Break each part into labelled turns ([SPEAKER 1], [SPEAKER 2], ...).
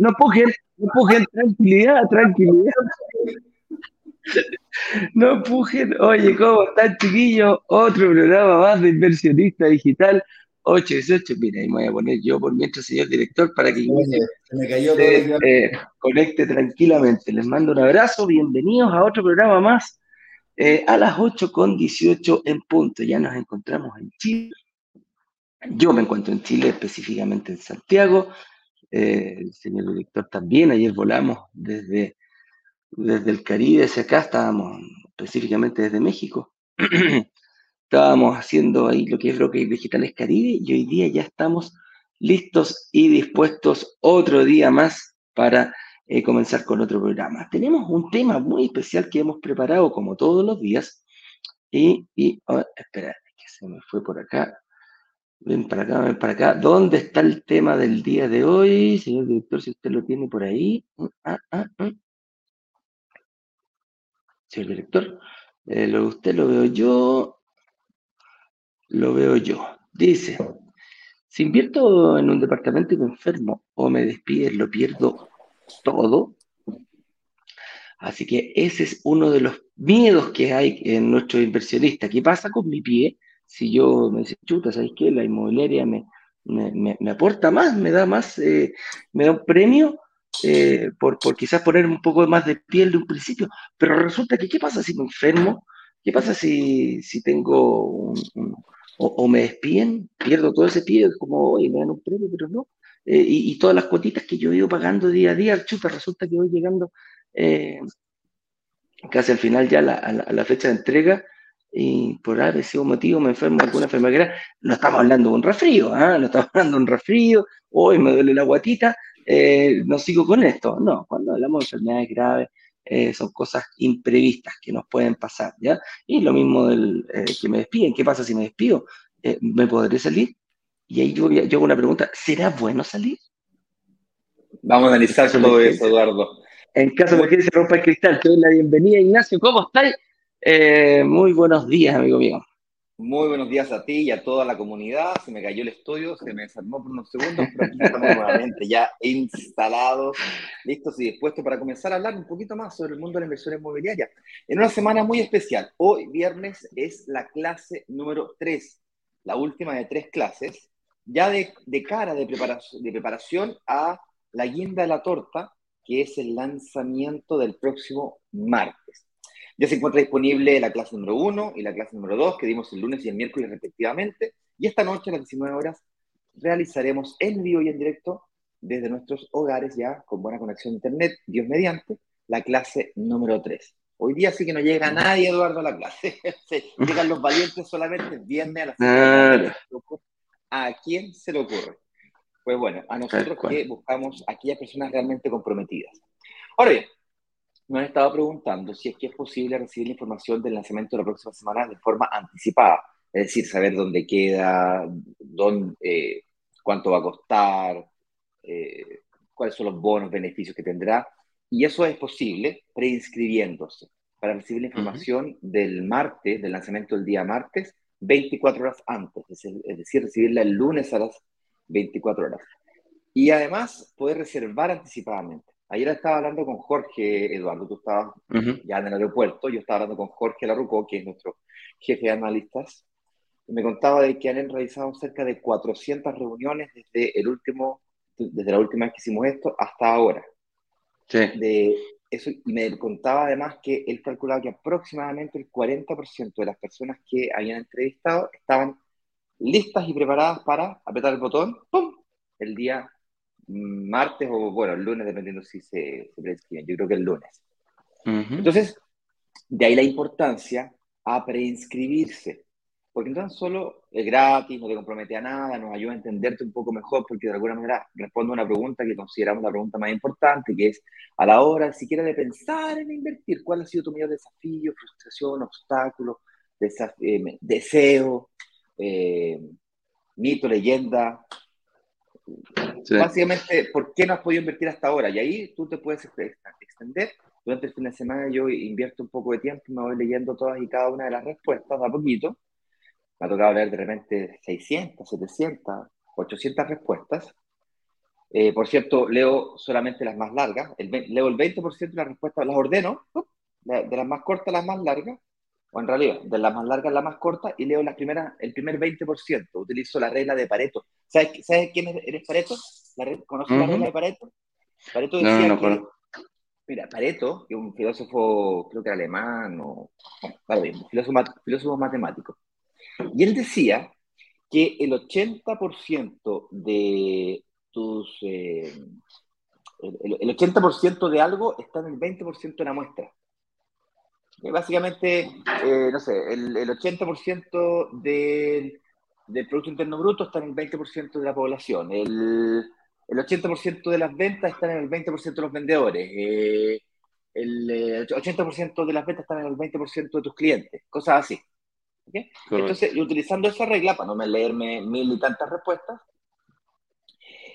[SPEAKER 1] no pujen, no pujen, tranquilidad, tranquilidad. No pujen. Oye, ¿cómo están, chiquillos? Otro programa más de inversionista digital. 818. Mira, ahí me voy a poner yo por mientras, señor director, para que
[SPEAKER 2] me cayó
[SPEAKER 1] eh, conecte tranquilamente. Les mando un abrazo. Bienvenidos a otro programa más. Eh, a las 8 con 18 en punto. Ya nos encontramos en Chile. Yo me encuentro en Chile, específicamente en Santiago. Eh, el señor director también. Ayer volamos desde desde el Caribe hacia acá, estábamos específicamente desde México, estábamos haciendo ahí lo que es Broker Digitales Caribe y hoy día ya estamos listos y dispuestos otro día más para eh, comenzar con otro programa. Tenemos un tema muy especial que hemos preparado como todos los días y, y oh, espera, que se me fue por acá. Ven para acá, ven para acá. ¿Dónde está el tema del día de hoy? Señor director, si usted lo tiene por ahí. Ah, ah, ah señor director. Eh, lo, usted lo veo yo, lo veo yo. Dice, si invierto en un departamento y me enfermo o me despiden, lo pierdo todo. Así que ese es uno de los miedos que hay en nuestros inversionistas. ¿Qué pasa con mi pie? Si yo me dice, chuta, ¿sabes qué? La inmobiliaria me, me, aporta más, me da más, eh, me da un premio, eh, por, por, quizás poner un poco más de piel de un principio, pero resulta que, ¿qué pasa si me enfermo? ¿Qué pasa si, si tengo o, me despiden? Pierdo todo ese pie, como, oye, me dan un premio, pero no. Eh, y, todas las cuotitas que yo he ido pagando día a día, chuta, resulta que voy llegando casi al final ya a, la, fecha de entrega y por ese motivo me enfermo de alguna enfermedad. No estamos hablando de un resfrío, ¿ah? no estamos hablando de un resfrío, hoy me duele la guatita, eh, no sigo con esto. No, cuando hablamos de enfermedades graves, eh, son cosas imprevistas que nos pueden pasar, ¿ya? Y lo mismo del eh, que me despiden. ¿Qué pasa si me despido? ¿Me podré salir? Y ahí yo, yo hago una pregunta, ¿será bueno salir?
[SPEAKER 2] Vamos a analizar todo eso, Eduardo.
[SPEAKER 1] En caso de que se rompa el cristal, te doy la bienvenida, Ignacio. ¿Cómo estáis? Muy buenos días, amigo mío.
[SPEAKER 2] Muy buenos días a ti y a toda la comunidad. Se me cayó el estudio, se me desarmó por unos segundos, pero aquí estamos nuevamente ya instalados, listos y dispuestos para comenzar a hablar un poquito más sobre el mundo de la inversión inmobiliaria. En una semana muy especial. Hoy, viernes, es la clase número 3, la última de tres clases, ya de, de cara de preparación, de preparación a la guinda de la torta, que es el lanzamiento del próximo martes. Ya se encuentra disponible la clase número 1 y la clase número 2 que dimos el lunes y el miércoles respectivamente. Y esta noche a las 19 horas realizaremos en vivo y en directo desde nuestros hogares ya con buena conexión a internet, Dios mediante, la clase número 3. Hoy día sí que no llega nadie, Eduardo, a la clase. Llegan los valientes solamente viernes a las 19 ¿A quién se le ocurre? Pues bueno, a nosotros que buscamos aquellas personas realmente comprometidas. Ahora bien, me han estado preguntando si es que es posible recibir la información del lanzamiento de la próxima semana de forma anticipada, es decir, saber dónde queda, dónde, eh, cuánto va a costar, eh, cuáles son los bonos, beneficios que tendrá. Y eso es posible preinscribiéndose para recibir la información del martes, del lanzamiento del día martes, 24 horas antes, es decir, recibirla el lunes a las 24 horas. Y además poder reservar anticipadamente. Ayer estaba hablando con Jorge, Eduardo, tú estabas ya en el aeropuerto, yo estaba hablando con Jorge Larruco, que es nuestro jefe de analistas, y me contaba de que han realizado cerca de 400 reuniones desde, el último, desde la última vez que hicimos esto hasta ahora. Sí. De eso, y me contaba además que él calculaba que aproximadamente el 40% de las personas que habían entrevistado estaban listas y preparadas para apretar el botón, ¡pum!, el día martes o, bueno, el lunes, dependiendo si se, se prescriben. Yo creo que el lunes. Entonces, de ahí la importancia a preinscribirse. Porque no tan solo es gratis, no te compromete a nada, nos ayuda a entenderte un poco mejor, porque de alguna manera responde a una pregunta que consideramos la pregunta más importante, que es a la hora siquiera de pensar en invertir, ¿cuál ha sido tu mayor desafío, frustración, obstáculo, eh, deseo, eh, mito, leyenda, Básicamente, ¿por qué no has podido invertir hasta ahora? Y ahí tú te puedes extender. Durante el fin de semana yo invierto un poco de tiempo, me voy leyendo todas y cada una de las respuestas, a poquito. Me ha tocado leer de repente 600, 700, 800 respuestas. Eh, por cierto, leo solamente las más largas, leo el 20% de las respuestas, las ordeno, de las más cortas a las más largas, o en realidad, de las más largas a las más cortas, y leo las primeras, el primer 20%. Utilizo la regla de Pareto. ¿Sabes, ¿sabes quién eres Pareto? ¿Conoces la regla de Pareto? Pareto decía no, no, que, mira, Pareto, que es un filósofo, creo que era alemán, o, bueno, bien, filósofo, filósofo matemático, y él decía que el 80% de tus... Eh, el, 80% de algo está en el 20% de la muestra. Básicamente, eh, no sé, el, 80% del, del, Producto Interno Bruto está en el 20% de la población. El, el 80% de las ventas están en el 20% de los vendedores. Eh, el 80% de las ventas están en el 20% de tus clientes. Cosas así. Entonces, utilizando esa regla, para no me leerme mil y tantas respuestas,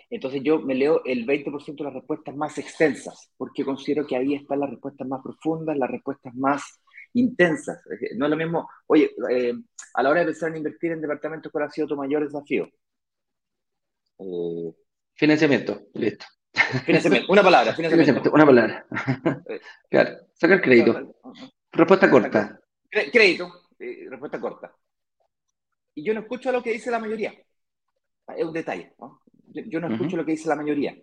[SPEAKER 2] entonces yo me leo el 20% de las respuestas más extensas, porque considero que ahí están las respuestas más profundas, las respuestas más intensas. No es lo mismo, oye, eh, a la hora de pensar en invertir en departamentos, ¿cuál ha sido tu mayor desafío?
[SPEAKER 1] Eh, financiamiento, listo.
[SPEAKER 2] Financiamiento, una palabra, financiamiento.
[SPEAKER 1] una palabra. Eh, claro, sacar crédito. Respuesta corta.
[SPEAKER 2] Crédito, respuesta corta. Y yo no escucho lo que dice la mayoría. Es un detalle, ¿no? Yo, no escucho lo que dice la mayoría.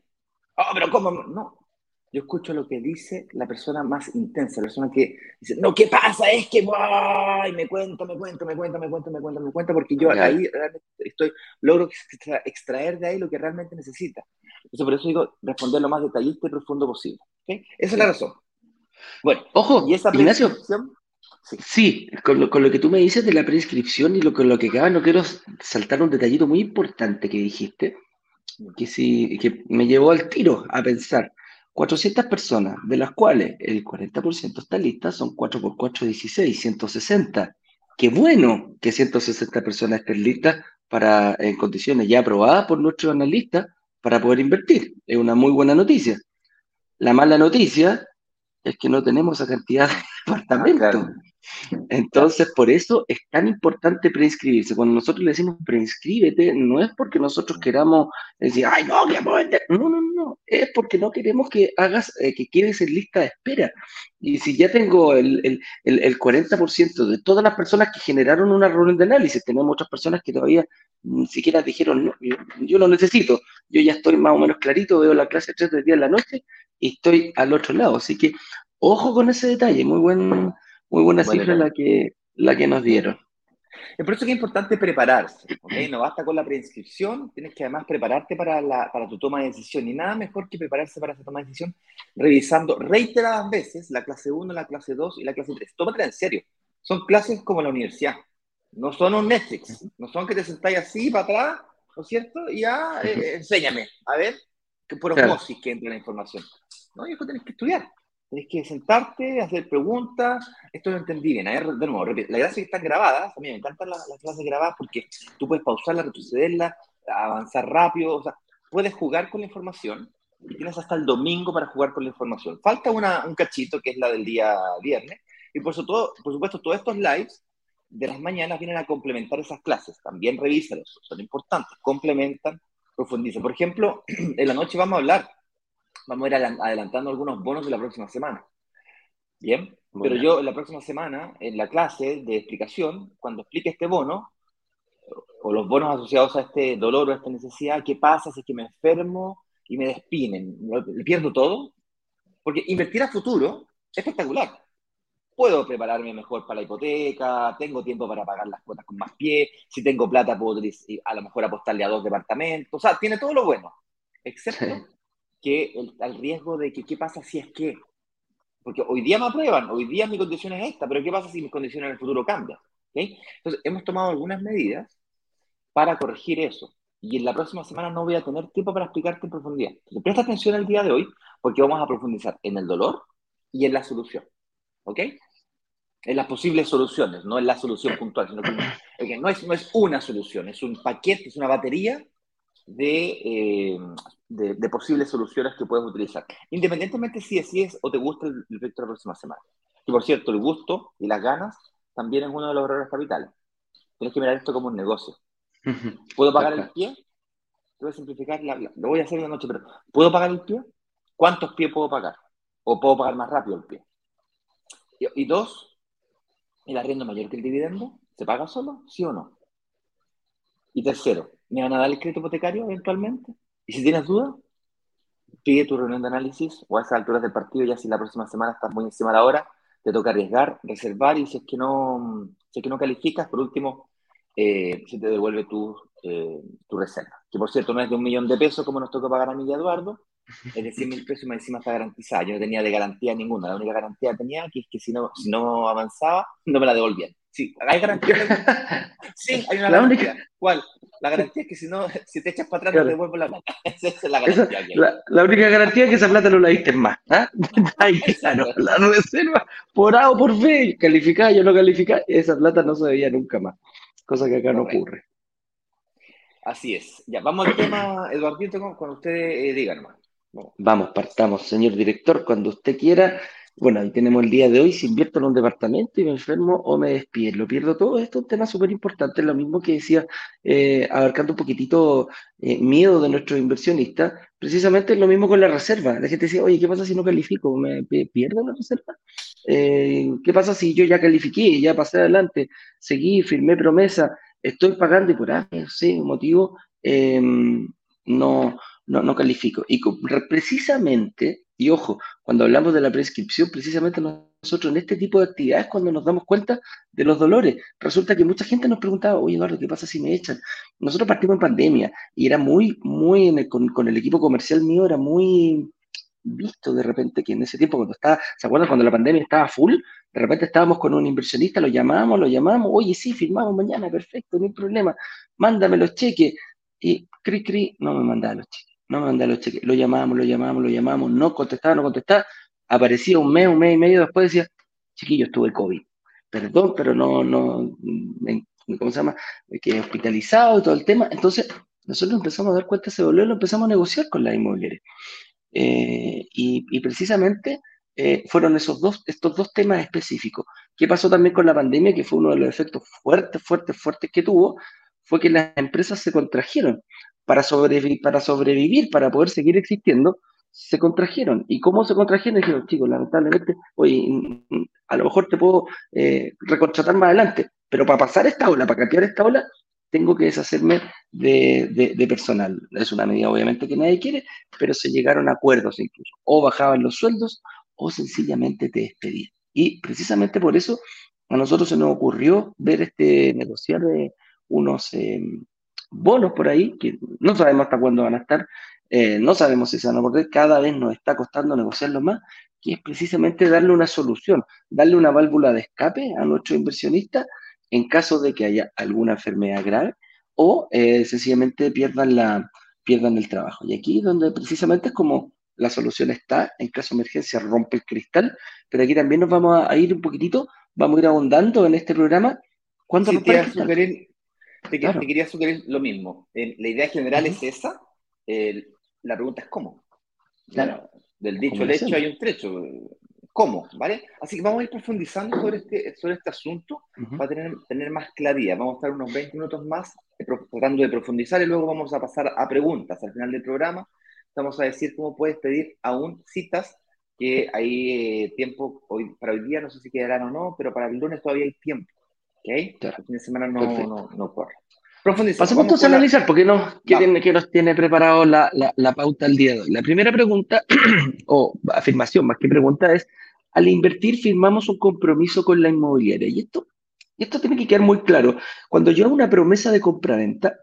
[SPEAKER 2] Oh, pero ¿cómo? No. Yo escucho lo que dice la persona más intensa, la persona que dice, no, ¿qué pasa? Es que, ¡ay! Me cuenta, me cuenta, me cuenta, me cuenta, me cuenta, me cuenta, porque yo ahí estoy, logro extraer de ahí lo que realmente necesita. Entonces, por eso digo, responder lo más detallista y profundo posible. ¿okay? Esa es la razón.
[SPEAKER 1] Bueno, ojo, y esa Ignacio, Sí, con, lo, con, lo, que tú me dices de la prescripción y lo, con lo que acaba, no quiero saltar un detallito muy importante que dijiste, que, sí, que me llevó al tiro a pensar. 400 personas, de las cuales el 40% está lista, son 4 por 4, 16, 160. Qué bueno que 160 personas estén listas para, en condiciones ya aprobadas por nuestros analistas para poder invertir. Es una muy buena noticia. La mala noticia es que no tenemos esa cantidad de departamentos. Entonces, por eso es tan importante preinscribirse. Cuando nosotros le decimos preinscríbete, no es porque nosotros queramos decir, ay, no, que vender. No, no, no. Es porque no queremos que hagas, eh, que quedes en lista de espera. Y si ya tengo el, el, el, 40% de todas las personas que generaron una reunión de análisis, tenemos otras personas que todavía ni siquiera dijeron, no, yo, lo necesito. Yo ya estoy más o menos clarito, veo la clase 3 del día en la noche y estoy al otro lado. Así que, ojo con ese detalle. Muy buen muy buena cifra la que, la que nos dieron.
[SPEAKER 2] Es por eso que es importante prepararse, No basta con la preinscripción, tienes que además prepararte para, la, para tu toma de decisión. Y nada mejor que prepararse para esa toma de decisión revisando reiteradas veces la clase 1, la clase 2 y la clase 3. Tómatela en serio. Son clases como la universidad. No son un Netflix. No son que te sentáis así para atrás, ¿no es cierto? Y ya, eh, enséñame. A ver, que por osmosis que entra la información. No, y eso tienes que estudiar. Tienes que sentarte, hacer preguntas. Esto lo entendí bien. Ver, de nuevo, la gracia es que están grabadas. A mí me encantan las, clases grabadas porque tú puedes pausarla, retrocederla, avanzar rápido. O sea, puedes jugar con la información y tienes hasta el domingo para jugar con la información. Falta una, un cachito que es la del día viernes. Y por, todo, por supuesto, todos estos lives de las mañanas vienen a complementar esas clases. También revísalos, son importantes, complementan, profundizan. Por ejemplo, en la noche vamos a hablar vamos a ir adelantando algunos bonos de la próxima semana. Bien, pero yo en la próxima semana, en la clase de explicación, cuando explique este bono, o los bonos asociados a este dolor o a esta necesidad, ¿qué pasa si es que me enfermo y me despiden? ¿Pierdo todo? Porque invertir a futuro es espectacular. Puedo prepararme mejor para la hipoteca, tengo tiempo para pagar las cuotas con más pie, si tengo plata puedo a lo mejor apostarle a dos departamentos, o sea, tiene todo lo bueno, excepto que el, al riesgo de que qué pasa si es que, porque hoy día me aprueban, hoy día mi condición es esta, pero qué pasa si mis condiciones en el futuro cambian. Entonces, hemos tomado algunas medidas para corregir eso. Y en la próxima semana no voy a tener tiempo para explicarte en profundidad. Entonces, presta atención el día de hoy, porque vamos a profundizar en el dolor y en la solución. ¿Ok? En las posibles soluciones, no en la solución puntual, sino que no, es, no es una solución, es un paquete, es una batería eh, de, de, posibles soluciones que puedes utilizar, independientemente si decides o te gusta el, proyecto de la próxima semana. Y por cierto, el gusto y las ganas también es uno de los errores capitales. Tienes que mirar esto como un negocio. ¿Puedo pagar el pie? te voy a simplificar, lo voy a hacer una noche, pero ¿puedo pagar el pie? ¿Cuántos pies puedo pagar? ¿O puedo pagar más rápido el pie? Y, dos, ¿el arriendo mayor que el dividendo? ¿Se paga solo? ¿Sí o no? Y tercero, ¿me van a dar el crédito hipotecario eventualmente? Y si tienes dudas, pide tu reunión de análisis o a esas alturas del partido, ya si la próxima semana estás muy encima de la hora, te toca arriesgar, reservar y si es que no, si es que no calificas, por último, eh, se te devuelve tu, eh, tu reserva. Que por cierto no es de un millón de pesos como nos toca pagar a mí y Eduardo, es de 100 mil pesos y más encima está garantizada. Yo no tenía de garantía ninguna. La única garantía que tenía que es que si no, si no avanzaba, no me la devolvían. Sí, hay garantía. sí, hay una la garantía. Única... ¿Cuál? La garantía es que si no, si te echas para atrás, no te devuelvo la plata. Esa es la garantía.
[SPEAKER 1] la, única garantía es que esa plata no la diste más. ¿ah? claro, la reserva, por A o por B, calificada, yo no calificada, esa plata no se debía nunca más. Cosa que acá no ocurre.
[SPEAKER 2] Así es. Ya, vamos al tema, Eduardito, cuando usted eh, diga nomás.
[SPEAKER 1] Vamos, partamos, señor director, cuando usted quiera. Bueno, ahí tenemos el día de hoy, si invierto en un departamento y me enfermo o me despido, lo pierdo todo, esto es un tema súper importante, lo mismo que decía, eh, abarcando un poquitito eh, miedo de nuestros inversionistas, precisamente es lo mismo con la reserva. La gente decía, oye, ¿qué pasa si no califico? ¿Me pierdo la reserva? Eh, ¿Qué pasa si yo ya califiqué, ya pasé adelante, seguí, firmé promesa, estoy pagando y por ahí, sí, motivo, em, no, no, no califico? Y precisamente y ojo, cuando hablamos de la prescripción, precisamente nosotros en este tipo de actividades, cuando nos damos cuenta de los dolores, resulta que mucha gente nos preguntaba, oye Eduardo, ¿qué pasa si me echan? Nosotros partimos en pandemia y era muy, muy, con, el equipo comercial mío, era muy visto de repente que en ese tiempo, cuando estaba, ¿se acuerdan cuando la pandemia estaba full? De repente estábamos con un inversionista, lo llamamos, lo llamamos, oye, sí, firmamos mañana, perfecto, no hay problema, mándame los cheques. Y cri, cri, no me mandaba los cheques no me mandaba los cheques. Lo llamamos, lo llamamos, lo llamamos, no contestaba, no contestaba. Aparecía un mes, un mes y medio después, decía, chiquillo, estuve COVID. Perdón, pero no, no, ¿cómo se llama? Que hospitalizado y todo el tema. Entonces, nosotros empezamos a dar cuenta de ese dolor, lo empezamos a negociar con la inmobiliaria. Eh, y, precisamente eh, fueron esos dos, estos dos temas específicos. ¿Qué pasó también con la pandemia? Que fue uno de los efectos fuertes, fuertes, fuertes que tuvo, fue que las empresas se contrajeron para, para sobrevivir, para poder seguir existiendo, se contrajeron. ¿Y cómo se contrajeron? Dijeron, chicos, lamentablemente, oye, a lo mejor te puedo eh, recontratar más adelante, pero para pasar esta ola, para cambiar esta ola, tengo que deshacerme de, de, personal. Es una medida obviamente que nadie quiere, pero se llegaron a acuerdos incluso. O bajaban los sueldos o sencillamente te despedían. Y precisamente por eso a nosotros se nos ocurrió ver este negociar de unos, em, bonos por ahí, que no sabemos hasta cuándo van a estar, eh, no sabemos si se van a perder, cada vez nos está costando negociarlo más, que es precisamente darle una solución, darle una válvula de escape a nuestro inversionista en caso de que haya alguna enfermedad grave o eh, sencillamente pierdan, la, pierdan el trabajo. Y aquí donde precisamente es como la solución está, en caso de emergencia rompe el cristal, pero aquí también nos vamos a, ir un poquitito, vamos a ir ahondando en este programa.
[SPEAKER 2] ¿Cuándo sí, te, te, quería sugerir lo mismo. Eh, la idea general es esa. la pregunta es cómo. Claro. Del dicho al hecho hay un trecho. ¿Cómo? ¿Vale? Así que vamos a ir profundizando sobre este, sobre este asunto para tener, tener más claridad. Vamos a estar unos 20 minutos más eh, tratando de profundizar y luego vamos a pasar a preguntas al final del programa. Vamos a decir cómo puedes pedir aún citas que hay eh, tiempo hoy, para hoy día, no sé si quedarán o no, pero para el lunes todavía hay tiempo. ¿Ok? El fin de semana no, no, no, corre.
[SPEAKER 1] Pasemos entonces a analizar, porque nos, ¿qué, tiene, que nos tiene preparado la, la, la, pauta el día de hoy. La primera pregunta, o afirmación más que pregunta, es: al invertir, firmamos un compromiso con la inmobiliaria. Y esto, esto tiene que quedar muy claro. Cuando yo hago una promesa de compraventa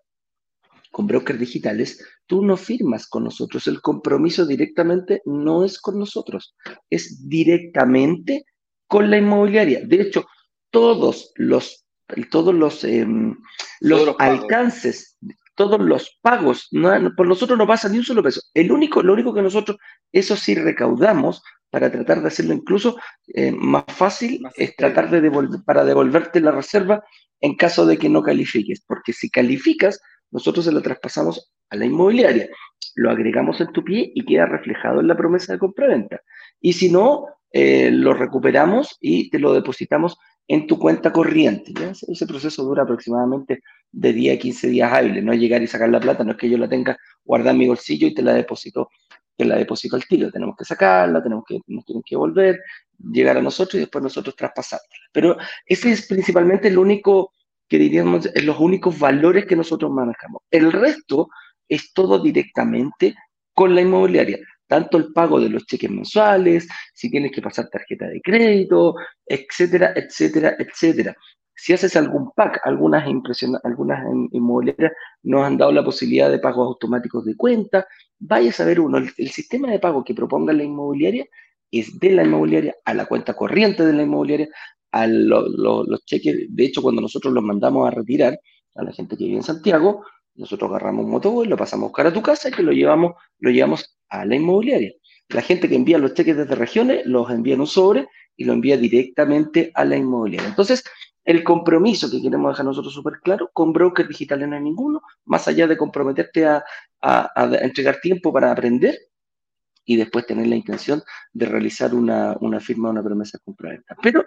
[SPEAKER 1] con brokers digitales, tú no firmas con nosotros. El compromiso directamente no es con nosotros, es directamente con la inmobiliaria. De hecho, todos los, todos los, em, los, alcances, todos los pagos, por nosotros no pasa ni un solo peso. El único, lo único que nosotros, eso sí recaudamos para tratar de hacerlo incluso eh, más fácil, es tratar de devolver, para devolverte la reserva en caso de que no califiques, porque si calificas, nosotros se lo traspasamos a la inmobiliaria, lo agregamos en tu pie y queda reflejado en la promesa de compra-venta. Y si no, eh, lo recuperamos y te lo depositamos en tu cuenta corriente. Ese proceso dura aproximadamente de 10 a 15 días hábiles, no es llegar y sacar la plata, no es que yo la tenga guardada en mi bolsillo y te la deposito, te la deposito al tiro, tenemos que sacarla, tenemos que, nos tienen que volver, llegar a nosotros y después nosotros traspasarla. Pero ese es principalmente el único, que diríamos, los únicos valores que nosotros manejamos. El resto es todo directamente con la inmobiliaria tanto el pago de los cheques mensuales, si tienes que pasar tarjeta de crédito, etcétera, etcétera, etcétera. Si haces algún pack, algunas, algunas inmobiliarias nos han dado la posibilidad de pagos automáticos de cuenta. Vaya a saber uno, el, sistema de pago que proponga la inmobiliaria es de la inmobiliaria a la cuenta corriente de la inmobiliaria, a los cheques. De hecho, cuando nosotros los mandamos a retirar a la gente que vive en Santiago, nosotros agarramos un motoboy, lo pasamos a buscar a tu casa y que lo llevamos, lo llevamos a la inmobiliaria. La gente que envía los cheques desde regiones los envía en un sobre y lo envía directamente a la inmobiliaria. Entonces, el compromiso que queremos dejar nosotros súper claro, con broker digitales no hay ninguno, más allá de comprometerte a, entregar tiempo para aprender y después tener la intención de realizar una, firma o una promesa de compra-venta. Pero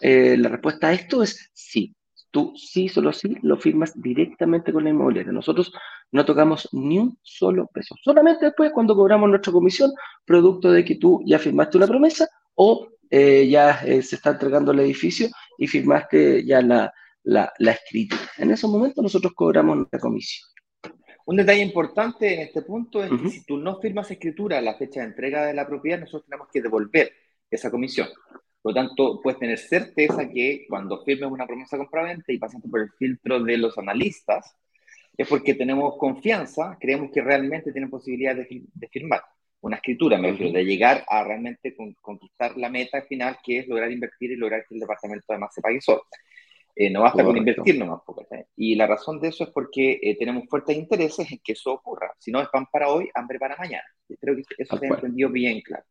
[SPEAKER 1] eh, la respuesta a esto es sí tú sí, solo sí, lo firmas directamente con la inmobiliaria. Nosotros no tocamos ni un solo peso. Solamente después cuando cobramos nuestra comisión, producto de que tú ya firmaste una promesa o eh, ya eh, se está entregando el edificio y firmaste ya la, la, escritura. En esos momentos nosotros cobramos nuestra comisión.
[SPEAKER 2] Un detalle importante en este punto es que si tú no firmas escritura a la fecha de entrega de la propiedad, nosotros tenemos que devolver esa comisión. Por lo tanto, puedes tener certeza que cuando firmes una promesa compraventa y pasando por el filtro de los analistas, es porque tenemos confianza, creemos que realmente tienen posibilidad de, firmar una escritura, me refiero, de llegar a realmente conquistar la meta final, que es lograr invertir y lograr que el departamento además se pague solo. Eh, no basta con invertir nomás. Y la razón de eso es porque eh, tenemos fuertes intereses en que eso ocurra. Si no es pan para hoy, hambre para mañana. Y creo que eso se ha entendido bien claro.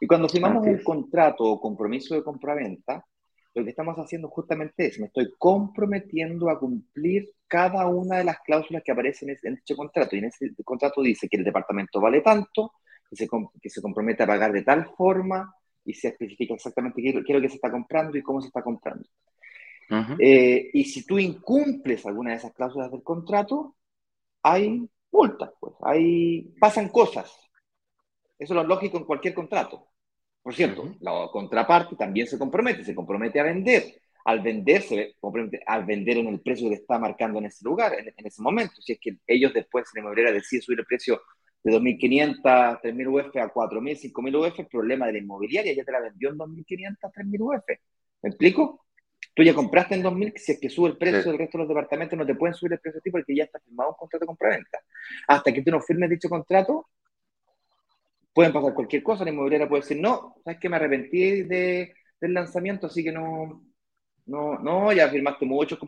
[SPEAKER 2] Y cuando firmamos un contrato o compromiso de compraventa, lo que estamos haciendo justamente es, me estoy comprometiendo a cumplir cada una de las cláusulas que aparecen en dicho contrato. Y en ese contrato dice que el departamento vale tanto, que se, que se compromete a pagar de tal forma y se especifica exactamente qué, es lo que se está comprando y cómo se está comprando. Eh, y si tú incumples alguna de esas cláusulas del contrato, hay multas, pues, hay, pasan cosas. Eso es lo lógico en cualquier contrato. Por cierto, la contraparte también se compromete, se compromete a vender. Al vender, se compromete a vender en el precio que está marcando en ese lugar, en, ese momento. Si es que ellos después, la inmobiliaria decide subir el precio de 2.500, 3.000 UF a 4.000, 5.000 UF, el problema de la inmobiliaria ya te la vendió en 2.500, 3.000 UF. ¿Me explico? Tú ya compraste en 2.000, si es que sube el precio del resto de los departamentos, no te pueden subir el precio a ti porque ya está firmado un contrato de compra-venta. Hasta que tú no firmes dicho contrato, pueden pasar cualquier cosa, la inmobiliaria puede decir, no, sabes que me arrepentí de, del lanzamiento, así que no, no, no, ya firmaste mucho,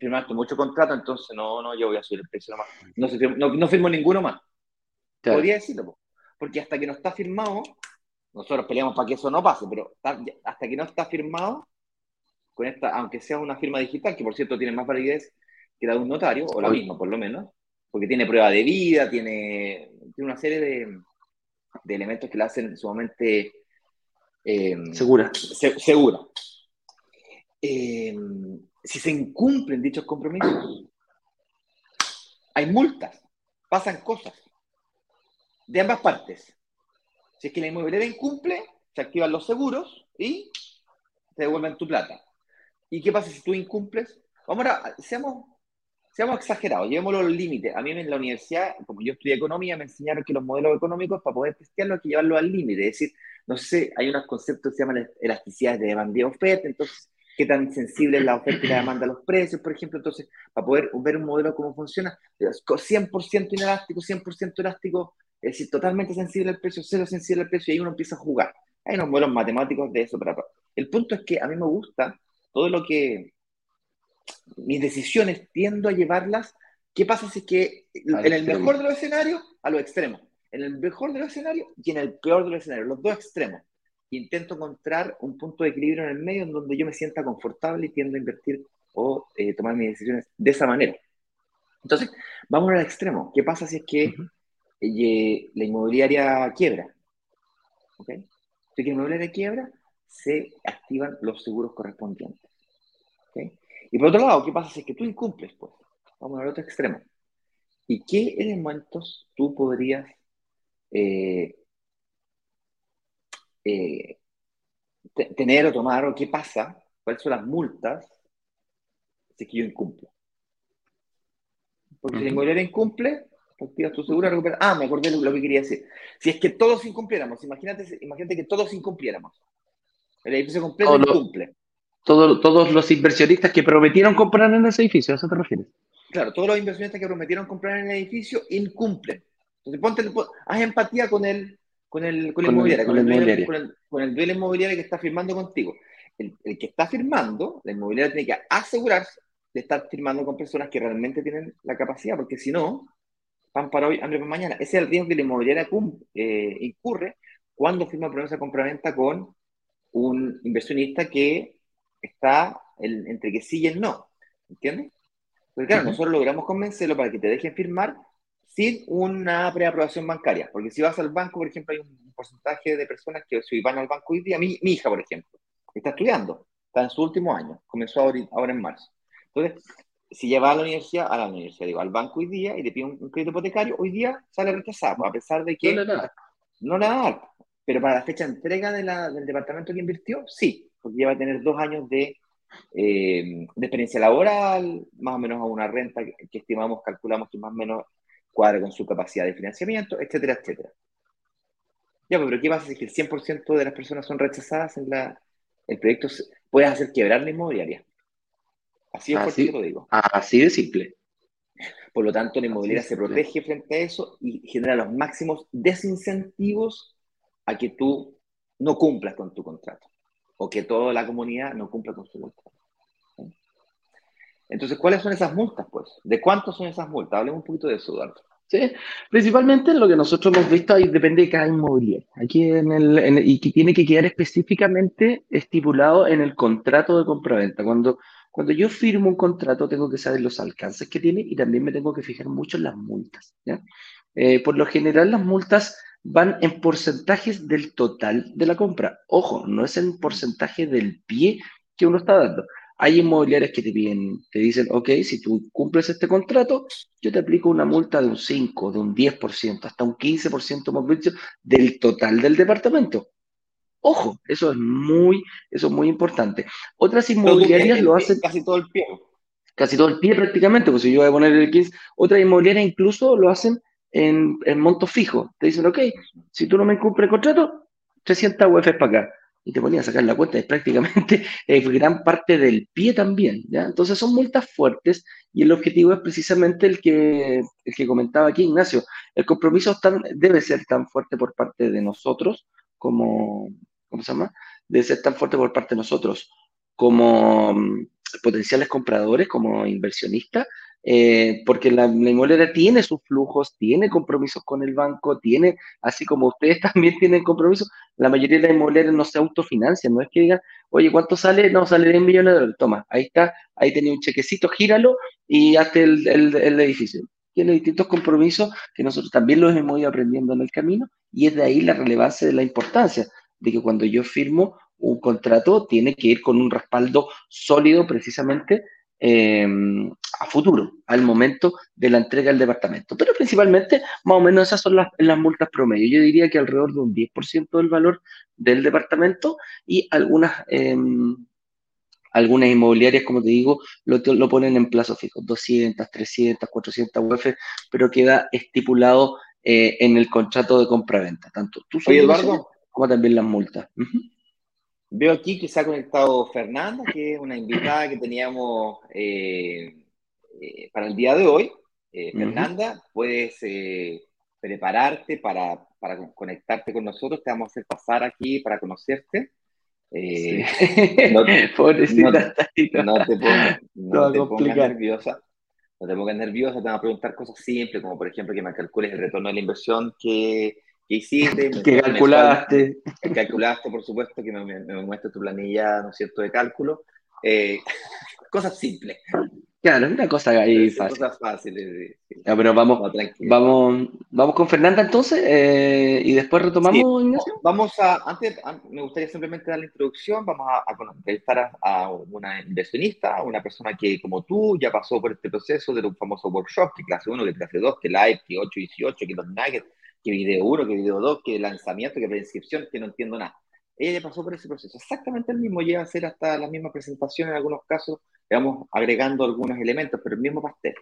[SPEAKER 2] firmaste mucho contrato, entonces no, no, yo voy a subir el precio nomás. No, no, no firmo ninguno más. Podría decirlo, porque hasta que no está firmado, nosotros peleamos para que eso no pase, pero hasta que no está firmado, con esta, aunque sea una firma digital, que por cierto tiene más validez que la de un notario, o la misma por lo menos, porque tiene prueba de vida, tiene, tiene una serie de, de elementos que la hacen sumamente
[SPEAKER 1] eh, segura.
[SPEAKER 2] segura. Eh, si se incumplen dichos compromisos, hay multas, pasan cosas de ambas partes. Si es que la inmobiliaria incumple, se activan los seguros y te devuelven tu plata. ¿Y qué pasa si tú incumples? Vamos a, seamos seamos exagerados, llevémoslo al límite. A mí en la universidad, como yo estudié economía, me enseñaron que los modelos económicos, para poder testearlos, hay que llevarlos al límite. Es decir, no sé, hay unos conceptos que se llaman elasticidad de demanda y oferta, entonces, qué tan sensible es la oferta y la demanda a los precios, por ejemplo. Entonces, para poder ver un modelo cómo funciona, 100% inelástico, 100% elástico, es decir, totalmente sensible al precio, cero sensible al precio, y ahí uno empieza a jugar. Hay unos modelos matemáticos de eso. Para... El punto es que a mí me gusta todo lo que mis decisiones tiendo a llevarlas, ¿qué pasa si es que en el mejor de los escenarios, a los extremos? En el mejor de los escenarios y en el peor de los escenarios, los dos extremos. Intento encontrar un punto de equilibrio en el medio en donde yo me sienta confortable y tiendo a invertir o eh, tomar mis decisiones de esa manera. Entonces, vamos al extremo. ¿Qué pasa si es que eh, la inmobiliaria quiebra? ¿Okay? Si la inmobiliaria quiebra, se activan los seguros correspondientes. Y por otro lado, ¿qué pasa si es que tú incumples? Pues vamos al otro extremo. ¿Y qué elementos tú podrías eh, eh, tener o tomar o qué pasa? ¿Cuáles son las multas si es que yo incumplo? Porque si la inmobiliaria incumple, activas tu seguro, recuperas. Ah, me acordé lo que quería decir. Si es que todos incumpliéramos, imagínate, imagínate que todos incumpliéramos. El edificio completo incumple.
[SPEAKER 1] Todos los inversionistas que prometieron comprar en ese edificio, ¿a eso te refieres?
[SPEAKER 2] Claro, todos los inversionistas que prometieron comprar en el edificio incumplen. Entonces, ponte, haz empatía con el, con el, con, el inmobiliario, con, el, inmobiliario. Con, el, inmobiliario que está firmando contigo. El, el, que está firmando, la inmobiliaria tiene que asegurarse de estar firmando con personas que realmente tienen la capacidad, porque si no, pan para hoy, hambre para mañana. Ese es el riesgo que la inmobiliaria eh, incurre cuando firma promesa de compraventa con un inversionista que está entre que sí y el no. ¿Entiendes? Porque claro, nosotros logramos convencerlo para que te dejen firmar sin una preaprobación bancaria. Porque si vas al banco, por ejemplo, hay un porcentaje de personas que si van al banco hoy día, mi, mi hija, por ejemplo, está estudiando, está en su último año, comenzó ahora en marzo. Entonces, si lleva a la universidad, a la universidad, digo, al banco hoy día y le pide un, crédito hipotecario, hoy día sale rechazado, a pesar de que
[SPEAKER 1] no le da.
[SPEAKER 2] No le da. Pero para la fecha de entrega de la, del departamento que invirtió, sí, porque lleva a tener dos años de, eh, de experiencia laboral, más o menos a una renta que, estimamos, calculamos que más o menos cuadra con su capacidad de financiamiento, etcétera, etcétera. Ya, pues, pero ¿qué pasa si el 100% de las personas son rechazadas en la, el proyecto? Puede hacer quebrar la inmobiliaria. Así es así, lo digo.
[SPEAKER 1] Así de simple.
[SPEAKER 2] Por lo tanto, la inmobiliaria se protege frente a eso y genera los máximos desincentivos a que tú no cumplas con tu contrato o que toda la comunidad no cumpla con su contrato. Entonces, ¿cuáles son esas multas, pues? ¿De cuántos son esas multas? Hablemos un poquito de eso, Eduardo.
[SPEAKER 1] Sí, principalmente lo que nosotros hemos visto ahí depende de cada inmobiliaria. Aquí en el, y que tiene que quedar específicamente estipulado en el contrato de compraventa. Cuando cuando yo firmo un contrato, tengo que saber los alcances que tiene y también me tengo que fijar mucho en las multas. Eh, por lo general, las multas van en porcentajes del total de la compra. Ojo, no es en porcentaje del pie que uno está dando. Hay inmobiliarias que te piden, te dicen, ok, si tú cumples este contrato, yo te aplico una multa de un 5, de un 10%, hasta un 15% más del total del departamento. Ojo, eso es muy, eso es muy importante. Otras inmobiliarias lo hacen.
[SPEAKER 2] Casi todo el pie.
[SPEAKER 1] Casi todo el pie prácticamente, pues si yo voy a poner el 15, otras inmobiliarias incluso lo hacen en, en monto fijo. Te dicen, ok, si tú no me cumples el contrato, 300 UF para acá. Y te ponían a sacar la cuenta, es prácticamente es gran parte del pie también. ¿ya? Entonces son multas fuertes y el objetivo es precisamente el que, el que comentaba aquí Ignacio. El compromiso debe ser tan fuerte por parte de nosotros como, ¿cómo se llama? De ser tan fuerte por parte de nosotros como mm, potenciales compradores, como inversionistas, eh, porque la, inmobiliaria tiene sus flujos, tiene compromisos con el banco, tiene, así como ustedes también tienen compromisos, la mayoría de las inmobiliarias no se autofinancian, no es que digan, oye, ¿cuánto sale? No, sale 10 millones de dólares, toma, ahí está, ahí tenía un chequecito, gíralo y hazte el, el, el edificio. Tiene distintos compromisos que nosotros también los hemos ido aprendiendo en el camino y es de ahí la relevancia de la importancia de que cuando yo firmo un contrato tiene que ir con un respaldo sólido precisamente em, a futuro, al momento de la entrega del departamento. Pero principalmente, más o menos esas son las, multas promedio. Yo diría que alrededor de un 10% del valor del departamento y algunas, em, algunas inmobiliarias, como te digo, lo, lo, ponen en plazo fijo, 200, 300, 400 UF, pero queda estipulado eh, en el contrato de compra-venta. Tanto tú,
[SPEAKER 2] Oye, Eduardo,
[SPEAKER 1] como también las multas.
[SPEAKER 2] Veo aquí que se ha conectado Fernanda, que es una invitada que teníamos eh, eh, para el día de hoy. Eh, Fernanda, puedes prepararte para, conectarte con nosotros. Te vamos a hacer pasar aquí para conocerte.
[SPEAKER 1] no, Pobrecita,
[SPEAKER 2] no, te pongas, no pongas nerviosa. No te pongas nerviosa, te van a preguntar cosas simples, como por ejemplo que me calcules el retorno de la inversión que ¿Qué hiciste?
[SPEAKER 1] ¿Qué calculaste?
[SPEAKER 2] ¿Qué calculaste, por supuesto, que me, me, muestres tu planilla, ¿no es cierto?, de cálculo. Eh, cosas simples.
[SPEAKER 1] Claro, una cosa ahí fácil. Cosas fáciles. pero vamos, vamos, vamos con Fernanda entonces eh, y después retomamos.
[SPEAKER 2] Vamos a, antes, me gustaría simplemente dar la introducción. Vamos a, a a, una inversionista, a una persona que, como tú, ya pasó por este proceso de un famoso workshop, que clase 1, que clase 2, que live, que 8, 18, que los nuggets, que video 1, que video 2, que lanzamiento, que preinscripción, que no entiendo nada. Ella ya pasó por ese proceso, exactamente el mismo, llega a hacer hasta la misma presentación en algunos casos vamos agregando algunos elementos, pero el mismo pastel.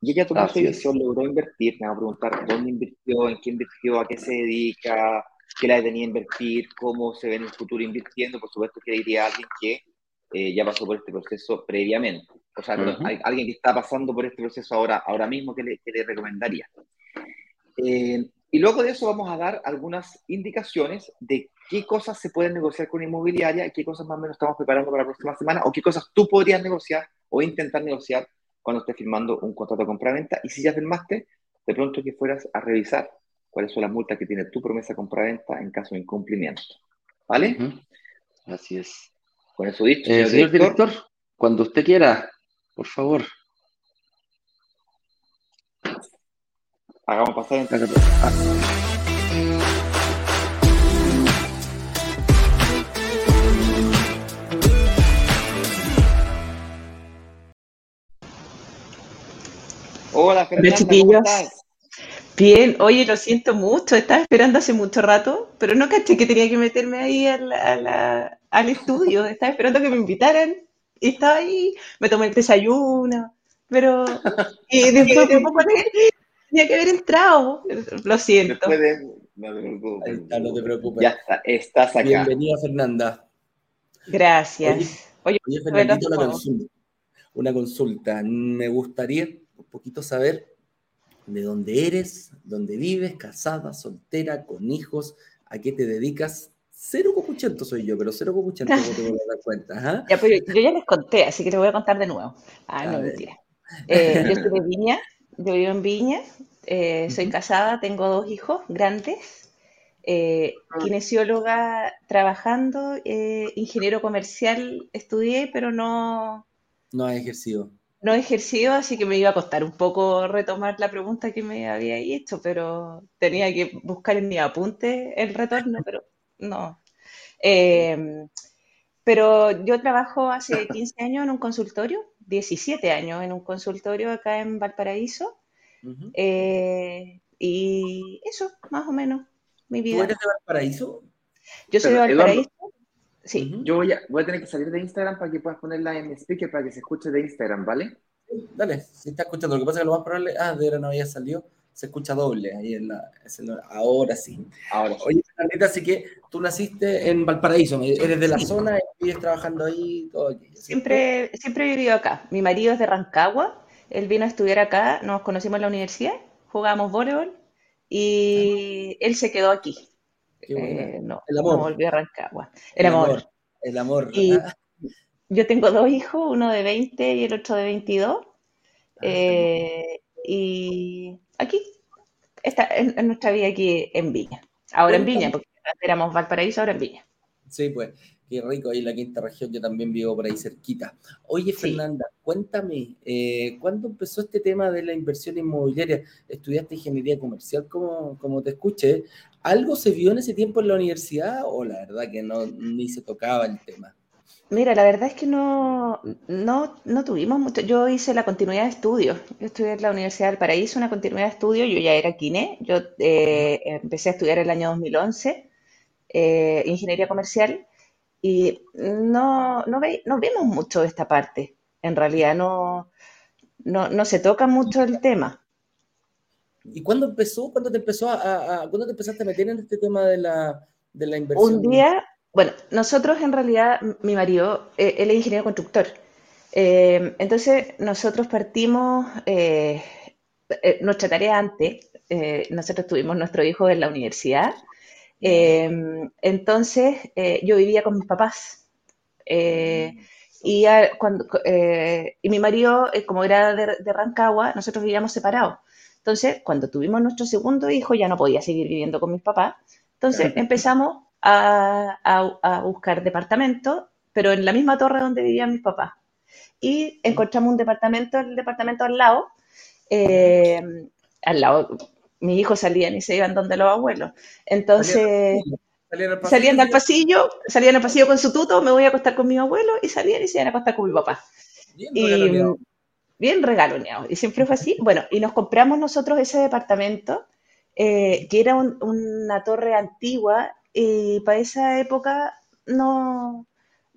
[SPEAKER 2] Y ella tomó esa decisión, logró invertir, me va a preguntar dónde invirtió, en qué invirtió, a qué se dedica, qué la tenía invertir, cómo se ve en el futuro invirtiendo. Por supuesto que diría alguien que eh, ya pasó por este proceso previamente. O sea, hay alguien que está pasando por este proceso ahora, ahora mismo, ¿qué le, le recomendaría? Eh, y luego de eso vamos a dar algunas indicaciones de qué cosas se pueden negociar con inmobiliaria, qué cosas más o menos estamos preparando para la próxima semana, o qué cosas tú podrías negociar o intentar negociar cuando estés firmando un contrato de compraventa. Y si ya firmaste, de pronto que fueras a revisar cuáles son las multas que tiene tu promesa de compraventa en caso de incumplimiento. ¿Vale?
[SPEAKER 1] Así es.
[SPEAKER 2] Con eso dicho,
[SPEAKER 1] eh, señor, director, cuando usted quiera, por favor.
[SPEAKER 2] Hagamos pasar en... Hola, Fernanda, ¿cómo estás?
[SPEAKER 3] Bien, oye, lo siento mucho, estaba esperando hace mucho rato, pero no caché que tenía que meterme ahí al estudio, estaba esperando que me invitaran y estaba ahí, me tomé el desayuno, pero y después tenía que haber entrado, lo siento. no
[SPEAKER 2] te preocupes. Ya está, estás acá.
[SPEAKER 4] Bienvenida, Fernanda.
[SPEAKER 3] Gracias.
[SPEAKER 4] Oye, oye, una consulta, una consulta. Me gustaría un poquito saber de dónde eres, dónde vives, casada, soltera, con hijos, a qué te dedicas. Cero copuchento soy yo, pero cero copuchento no te voy a dar cuenta.
[SPEAKER 3] Ya, pues yo, ya les conté, así que te voy a contar de nuevo. Ah, no, mentira. Eh, yo soy de Viña, yo vivo en Viña, eh, soy casada, tengo dos hijos grandes, eh, ah. kinesióloga trabajando, ingeniero comercial estudié, pero no...
[SPEAKER 4] No ha ejercido
[SPEAKER 3] no he ejercido, así que me iba a costar un poco retomar la pregunta que me había hecho, pero tenía que buscar en mi apunte el retorno, pero no. Em, pero yo trabajo hace 15 años en un consultorio, 17 años en un consultorio acá en Valparaíso. Eh, y eso, más o menos, mi vida.
[SPEAKER 4] ¿Tú eres de Valparaíso?
[SPEAKER 3] Yo soy de Valparaíso.
[SPEAKER 2] Sí. Yo voy a, voy a tener que salir de Instagram para que puedas ponerla en speaker para que se escuche de Instagram, ¿vale?
[SPEAKER 4] Dale, si está escuchando. Lo que pasa es que lo más probable. Ah, de ahora no había salido. Se escucha doble ahí en la. ahora sí. Ahora sí. Oye, Fernandita, así que tú naciste en Valparaíso. Eres de la zona y vives trabajando ahí todo
[SPEAKER 3] Siempre, siempre he vivido acá. Mi marido es de Rancagua. Él vino a estudiar acá. Nos conocimos en la universidad. Jugábamos voleibol. Y él se quedó aquí. Eh, no, el amor. no volvió a Rancagua. El, amor.
[SPEAKER 4] El amor.
[SPEAKER 3] Y yo tengo dos hijos, uno de 20 y el otro de 22. Ah, eh, y aquí, está en, nuestra vida aquí en Viña. Ahora en Viña, porque éramos Valparaíso, ahora en Viña.
[SPEAKER 4] Sí, pues. Qué rico, ahí en la quinta región, yo también vivo por ahí cerquita. Oye, Fernanda, cuéntame, eh, ¿cuándo empezó este tema de la inversión inmobiliaria? ¿Estudiaste ingeniería comercial, como, como te escuché? ¿Algo se vio en ese tiempo en la universidad o la verdad que no ni se tocaba el tema?
[SPEAKER 3] Mira, la verdad es que no, no, no tuvimos mucho. Yo hice la continuidad de estudios. Yo estudié en la Universidad del Paraíso, una continuidad de estudios. Yo ya era quine. Yo eh, empecé a estudiar el año 2011, eh, ingeniería comercial y no, no, ve, no vemos mucho esta parte, en realidad no, no, no, se toca mucho el tema.
[SPEAKER 4] ¿Y cuándo empezó? ¿Cuándo te empezó a, ¿cuándo te empezaste a meter en este tema de la, de la inversión?
[SPEAKER 3] Un día, bueno, nosotros en realidad, mi marido, eh, él es ingeniero constructor. Eh, entonces, nosotros partimos, eh, nuestra tarea antes, nosotros tuvimos nuestro hijo en la universidad Em, entonces, eh, yo vivía con mis papás. Eh, y, cuando, eh, y mi marido, como era de, Rancagua, nosotros vivíamos separados. Entonces, cuando tuvimos nuestro segundo hijo, ya no podía seguir viviendo con mis papás. Entonces, empezamos a, buscar departamentos, pero en la misma torre donde vivían mis papás. y encontramos un departamento, el departamento al lado, eh, al lado, mis hijos salían y se iban donde los abuelos. Entonces, salían, al pasillo, salían al pasillo con su tuto, me voy a acostar con mi abuelo y salían y se iban a acostar con mi papá. Bien y, bien regaloneado. Y siempre fue así. Bueno, y nos compramos nosotros ese departamento, eh, que era una torre antigua, y para esa época no,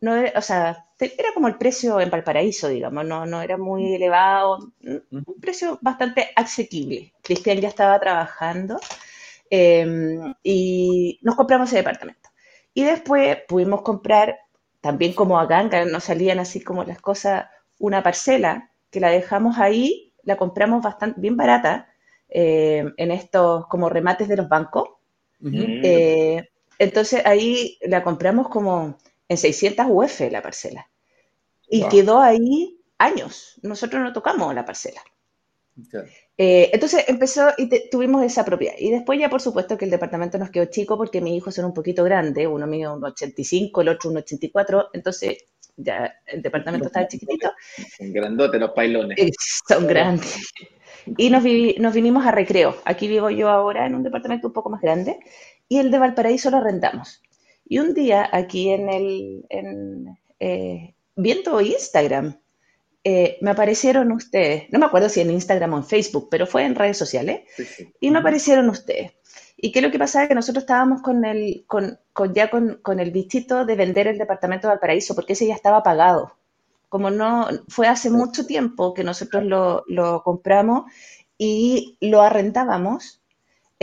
[SPEAKER 3] no era, o sea, era como el precio en Valparaíso, digamos, no, no era muy elevado, un precio bastante asequible. Cristian ya estaba trabajando em, y nos compramos ese departamento. Y después pudimos comprar, también como acá, que nos salían así como las cosas, una parcela que la dejamos ahí, la compramos bastante bien barata em, en estos como remates de los bancos. Eh, entonces ahí la compramos como en 600 UF la parcela. Y quedó ahí años. Nosotros no tocamos la parcela. Eh, entonces empezó y tuvimos esa propiedad. Y después ya por supuesto que el departamento nos quedó chico porque mis hijos son un poquito grandes, uno mío un 85, el otro un 84, entonces ya el departamento estaba chiquitito.
[SPEAKER 2] Son grandotes los pailones.
[SPEAKER 3] son grandes. Y nos, nos vinimos a recreo. Aquí vivo yo ahora en un departamento un poco más grande y el de Valparaíso lo arrendamos. Y un día aquí en el, en, eh, viendo Instagram, eh, me aparecieron ustedes, no me acuerdo si en Instagram o en Facebook, pero fue en redes sociales, y me aparecieron ustedes. Y qué es lo que pasaba que nosotros estábamos con el, con, con ya con, con, el bichito de vender el departamento de Valparaíso, porque ese ya estaba pagado. Como no, fue hace mucho tiempo que nosotros lo, lo compramos y lo arrendábamos,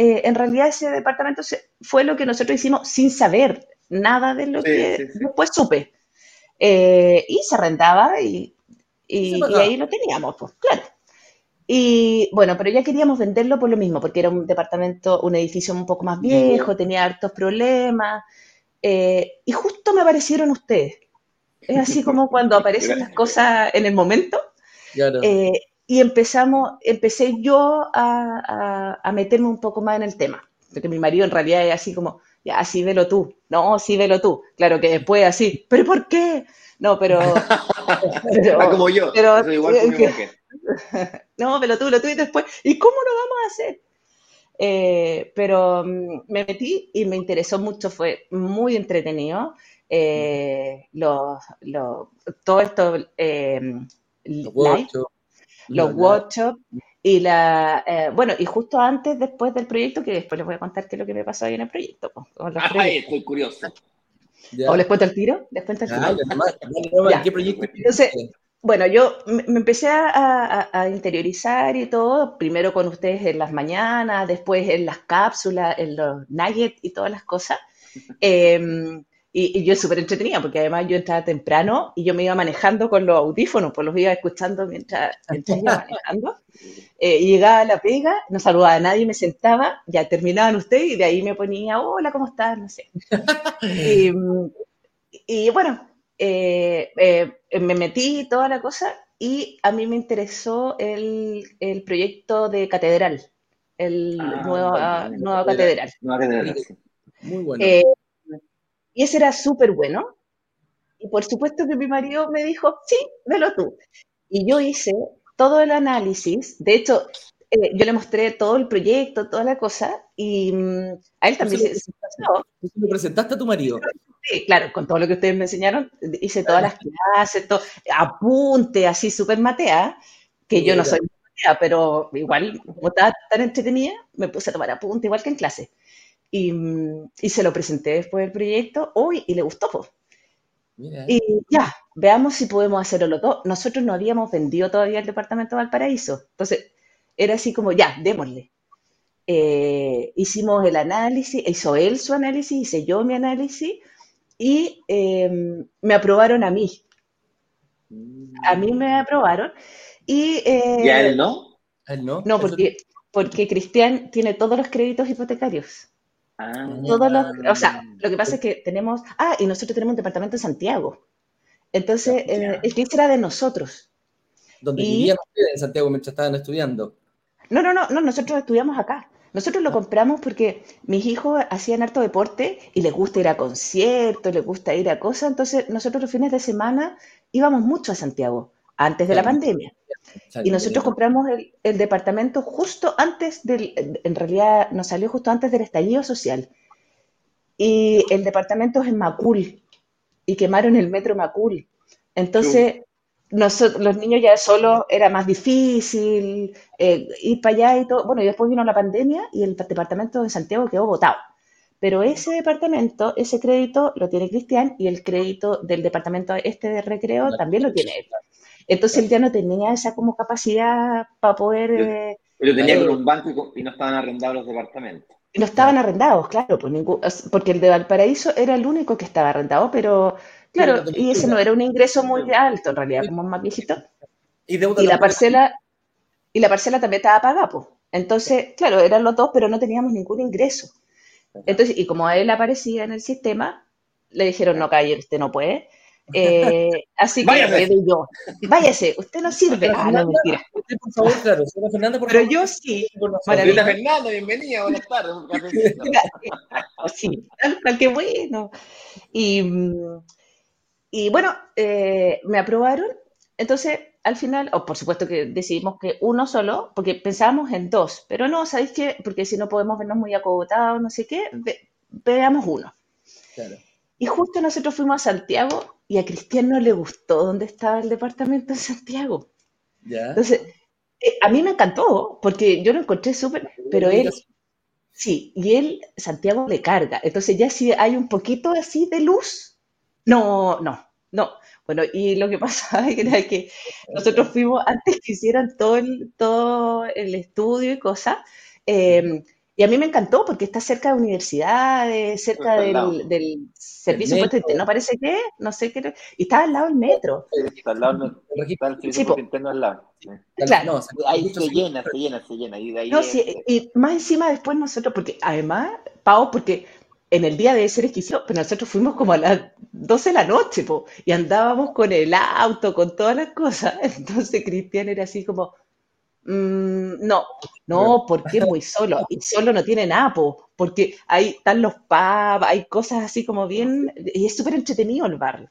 [SPEAKER 3] eh, en realidad ese departamento fue lo que nosotros hicimos sin saber nada de lo que después supe. Eh, y se arrendaba y, y, ahí lo teníamos, pues claro. Y bueno, pero ya queríamos venderlo por lo mismo, porque era un departamento, un edificio un poco más viejo, tenía hartos problemas. Eh, y justo me aparecieron ustedes. Es así como cuando aparecen las cosas en el momento. Eh, y empezamos, empecé yo a, a, meterme un poco más en el tema. Porque mi marido en realidad es así como, ya, así velo tú. No, sí velo tú. Claro que después así, ¿pero por qué? No, pero.
[SPEAKER 2] pero como yo, pero, igual
[SPEAKER 3] No, pero tú, lo tú y después, ¿y cómo lo vamos a hacer? Eh, pero mm, me metí y me interesó mucho, fue muy entretenido. Eh, los, todo esto, eh, los workshops, y la, eh, bueno, y justo antes, después del proyecto, que después les voy a contar qué es lo que me pasó ahí en el proyecto.
[SPEAKER 2] Ay, estoy curioso.
[SPEAKER 3] ¿O les cuento el tiro? ¿Les cuento el tiro? ¿Qué proyecto? Entonces, bueno, yo me, empecé a, a, interiorizar y todo, primero con ustedes en las mañanas, después en las cápsulas, en los nuggets y todas las cosas. Eh, y, yo súper entretenida, porque además yo entraba temprano y yo me iba manejando con los audífonos, pues los iba escuchando mientras, iba manejando. Eh, y llegaba a la pega, no saludaba a nadie, me sentaba, ya terminaban ustedes y de ahí me ponía, hola, ¿cómo estás? No sé. y, bueno, eh, eh, me metí toda la cosa y a mí me interesó el, el proyecto de catedral, el ah, nuevo, nueva catedral. Nueva catedral. Muy bueno. Y ese era súper bueno. Y por supuesto que mi marido me dijo, sí, velo tú. Y yo hice todo el análisis. De hecho, eh, yo le mostré todo el proyecto, toda la cosa, y mm, a él también se,
[SPEAKER 4] se pasó. ¿Lo presentaste a tu marido?
[SPEAKER 3] Sí, claro, con todo lo que ustedes me enseñaron, hice todas las clases, todo, apunte, así súper matea, que yo no soy matea, pero igual, como estaba tan entretenida, me puse a tomar apunte, igual que en clase. Y, y, se lo presenté después del proyecto hoy y le gustó. Pues. Y ya, veamos si podemos hacerlo los dos. Nosotros no habíamos vendido todavía el departamento de Valparaíso. Entonces, era así como, ya, démosle. Eh, hicimos el análisis, hizo él su análisis, hice yo mi análisis y eh, me aprobaron a mí. A mí me aprobaron. Y,
[SPEAKER 2] eh, ¿Y a él no?
[SPEAKER 4] ¿A él no?
[SPEAKER 3] No, porque, porque Cristian tiene todos los créditos hipotecarios. Ah, o sea, lo que pasa es que tenemos, ah, y nosotros tenemos un departamento en Santiago. Entonces, eh, el que era de nosotros.
[SPEAKER 4] ¿Dónde vivían ustedes en Santiago mientras estaban estudiando?
[SPEAKER 3] No, no, no, no, nosotros estudiamos acá. Nosotros lo ah. compramos porque mis hijos hacían harto deporte y les gusta ir a conciertos, les gusta ir a cosas. Entonces, nosotros los fines de semana íbamos mucho a Santiago, antes de la pandemia. Y nosotros compramos el, departamento justo antes del, en realidad nos salió justo antes del estallido social. Y el departamento es en Macul, y quemaron el metro Macul. Entonces, nosotros, los niños ya solo era más difícil eh, ir para allá y todo. Bueno, y después vino la pandemia y el departamento de Santiago quedó votado. Pero ese departamento, ese crédito lo tiene Cristian y el crédito del departamento este de recreo también lo tiene él. Entonces él ya no tenía esa como capacidad para poder...
[SPEAKER 2] Eh, pero tenía con un banco y no estaban arrendados los departamentos.
[SPEAKER 3] No estaban arrendados, claro, pues porque el de Valparaíso era el único que estaba arrendado, pero claro, y ese no era un ingreso muy alto en realidad, como más viejito. Y, la parcela y la parcela también estaba pagada, pues. Entonces, claro, eran los dos, pero no teníamos ningún ingreso. Entonces, y como él aparecía en el sistema, le dijeron, no, calle, usted no puede. Eh, así que váyase. yo, váyase, usted no sirve. Ah, no, mentira. por favor, claro, Fernanda, por Pero yo sí.
[SPEAKER 2] Hola Fernanda, bienvenida, buenas tardes.
[SPEAKER 3] sí, tal que bueno. Y, y bueno, eh, me aprobaron. Entonces, al final, o por supuesto que decidimos que uno solo, porque pensábamos en dos, pero no, ¿sabéis qué? Porque si no podemos vernos muy acogotados, no sé qué, veamos uno. Claro. Y justo nosotros fuimos a Santiago y a Cristian no le gustó dónde estaba el departamento en Santiago. Entonces, eh, a mí me encantó, porque yo lo encontré súper, pero él, sí, y él, Santiago le carga. Entonces ya si hay un poquito así de luz, no, no, no. Bueno, y lo que pasa era que nosotros fuimos antes que hicieran todo el, todo el estudio y cosas. Eh, y a mí me encantó porque está cerca de universidades, cerca del, del, servicio puesto no parece que, no sé qué, y está al lado del metro.
[SPEAKER 2] Está al lado del metro, está el servicio sí, al lado. Claro. No, ahí se llena, se llena, se llena. Y, de ahí
[SPEAKER 3] no, sí, y más encima después nosotros, porque además, Pau, porque en el día de ser exquisito, pero nosotros fuimos como a las 12 de la noche, po, y andábamos con el auto, con todas las cosas. Entonces Cristian era así como, Mm, no, no, porque es muy solo. Y solo no tiene nada, porque ahí están los pubs, hay cosas así como bien. Y es súper entretenido el barrio.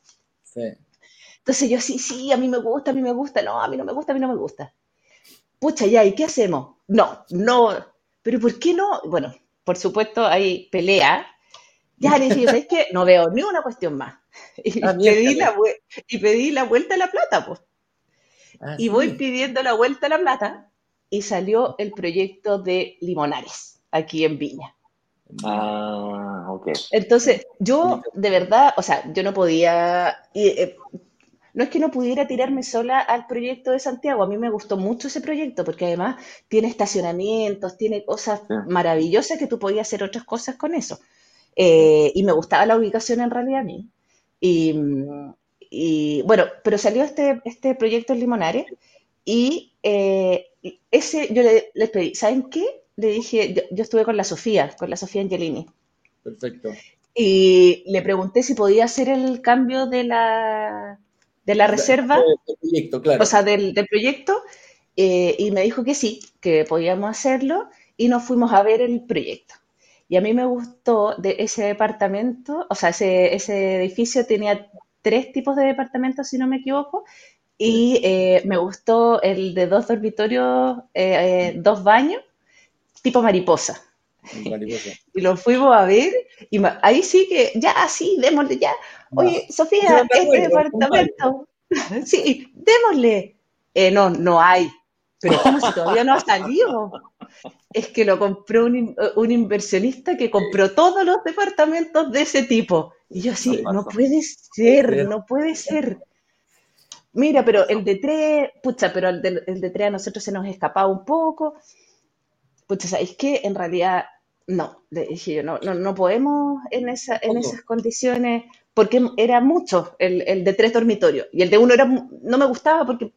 [SPEAKER 3] Entonces yo, sí, sí, a mí me gusta, a mí me gusta. No, a mí no me gusta, a mí no me gusta. Pucha, ya, ¿y qué hacemos? No, no. ¿Pero por qué no? Bueno, por supuesto hay pelea. Ya le dije, ¿sabes qué? No veo ni una cuestión más. Y, ah, pedí, la, y pedí la vuelta a la plata, pues. Ah, y voy pidiendo la vuelta a la plata y salió el proyecto de Limonares, aquí en Viña.
[SPEAKER 2] Ah, ok.
[SPEAKER 3] Entonces, yo de verdad, o sea, yo no podía, eh, no es que no pudiera tirarme sola al proyecto de Santiago, a mí me gustó mucho ese proyecto porque además tiene estacionamientos, tiene cosas maravillosas que tú podías hacer otras cosas con eso. Eh, y me gustaba la ubicación en realidad a mí. Y, mm, y bueno, pero salió este, este proyecto en Limonares y eh, ese yo le, les pedí, ¿saben qué? Le dije, yo, estuve con la Sofía, con la Sofía Angelini.
[SPEAKER 4] Perfecto.
[SPEAKER 3] Y le pregunté si podía hacer el cambio de la, de la reserva, del proyecto, claro. o sea, del, del proyecto, eh, y me dijo que sí, que podíamos hacerlo, y nos fuimos a ver el proyecto. Y a mí me gustó de ese departamento, o sea, ese, ese edificio tenía tres tipos de departamentos, si no me equivoco, y eh, me gustó el de dos dormitorios, eh, eh, dos baños, tipo mariposa. y lo fuimos a ver, y ahí sí que, ya, sí, démosle, ya. Oye, Sofía, este departamento, sí, démosle. no, no hay. Pero como si todavía no ha salido. Es que lo compró un, un inversionista que compró todos los departamentos de ese tipo. Y yo así, no puede ser, no puede ser. Mira, pero el de tres, pucha, pero el de, el de tres a nosotros se nos escapaba un poco. Pucha, ¿sabéis qué? En realidad, no, le dije yo, no, no, no podemos en, esa, en esas condiciones, porque era mucho el, el, de tres dormitorios. Y el de uno era, no me gustaba porque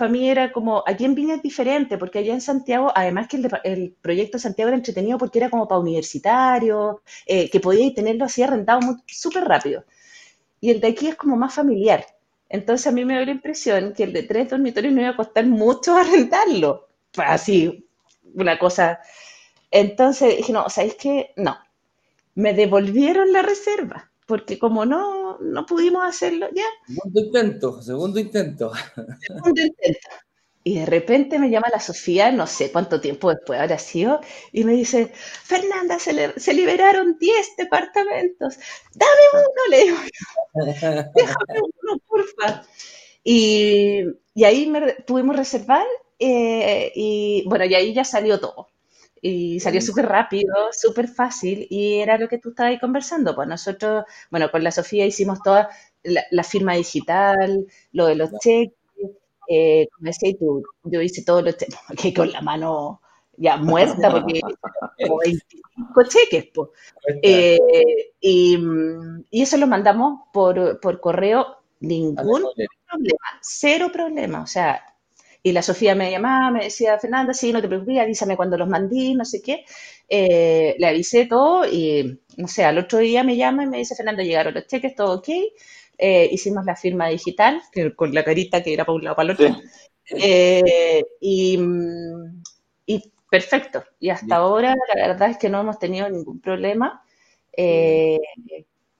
[SPEAKER 3] para mí era como, aquí en Viña es diferente, porque allá en Santiago, además que el, proyecto de Santiago era entretenido porque era como para universitarios, eh, que podíais tenerlo así arrendado súper rápido. Y el de aquí es como más familiar. Entonces a mí me dio la impresión que el de tres dormitorios no iba a costar mucho arrendarlo. Así, una cosa. Entonces dije, no, ¿sabéis qué? No. Me devolvieron la reserva porque como no, no pudimos hacerlo, ya.
[SPEAKER 4] Segundo intento, segundo intento.
[SPEAKER 3] Segundo intento. Y de repente me llama la Sofía, no sé cuánto tiempo después habrá sido, y me dice, Fernanda, se, liberaron 10 departamentos. Dame uno, le digo. Déjame uno, porfa. Y, y ahí me, pudimos reservar, eh, y bueno, y ahí ya salió todo. Y salió súper rápido, súper fácil, y era lo que tú estabas ahí conversando. Pues nosotros, bueno, con la Sofía hicimos toda la, firma digital, lo de los cheques, eh, como decías tú, yo hice todo lo que con la mano ya muerta, porque como 25 cheques. Pues. Eh, y, y, eso lo mandamos por, por correo, ningún problema, cero problema. O sea, y la Sofía me llamaba, me decía, Fernanda, sí, no te preocupes, avísame cuando los mandí, no sé qué. Eh, le avisé todo y, no sé, al otro día me llama y me dice, Fernanda, llegaron los cheques, todo ok. Eh, hicimos la firma digital, con la carita que era para un lado para el otro. Eh, y, y, perfecto. Y hasta ahora la verdad es que no hemos tenido ningún problema.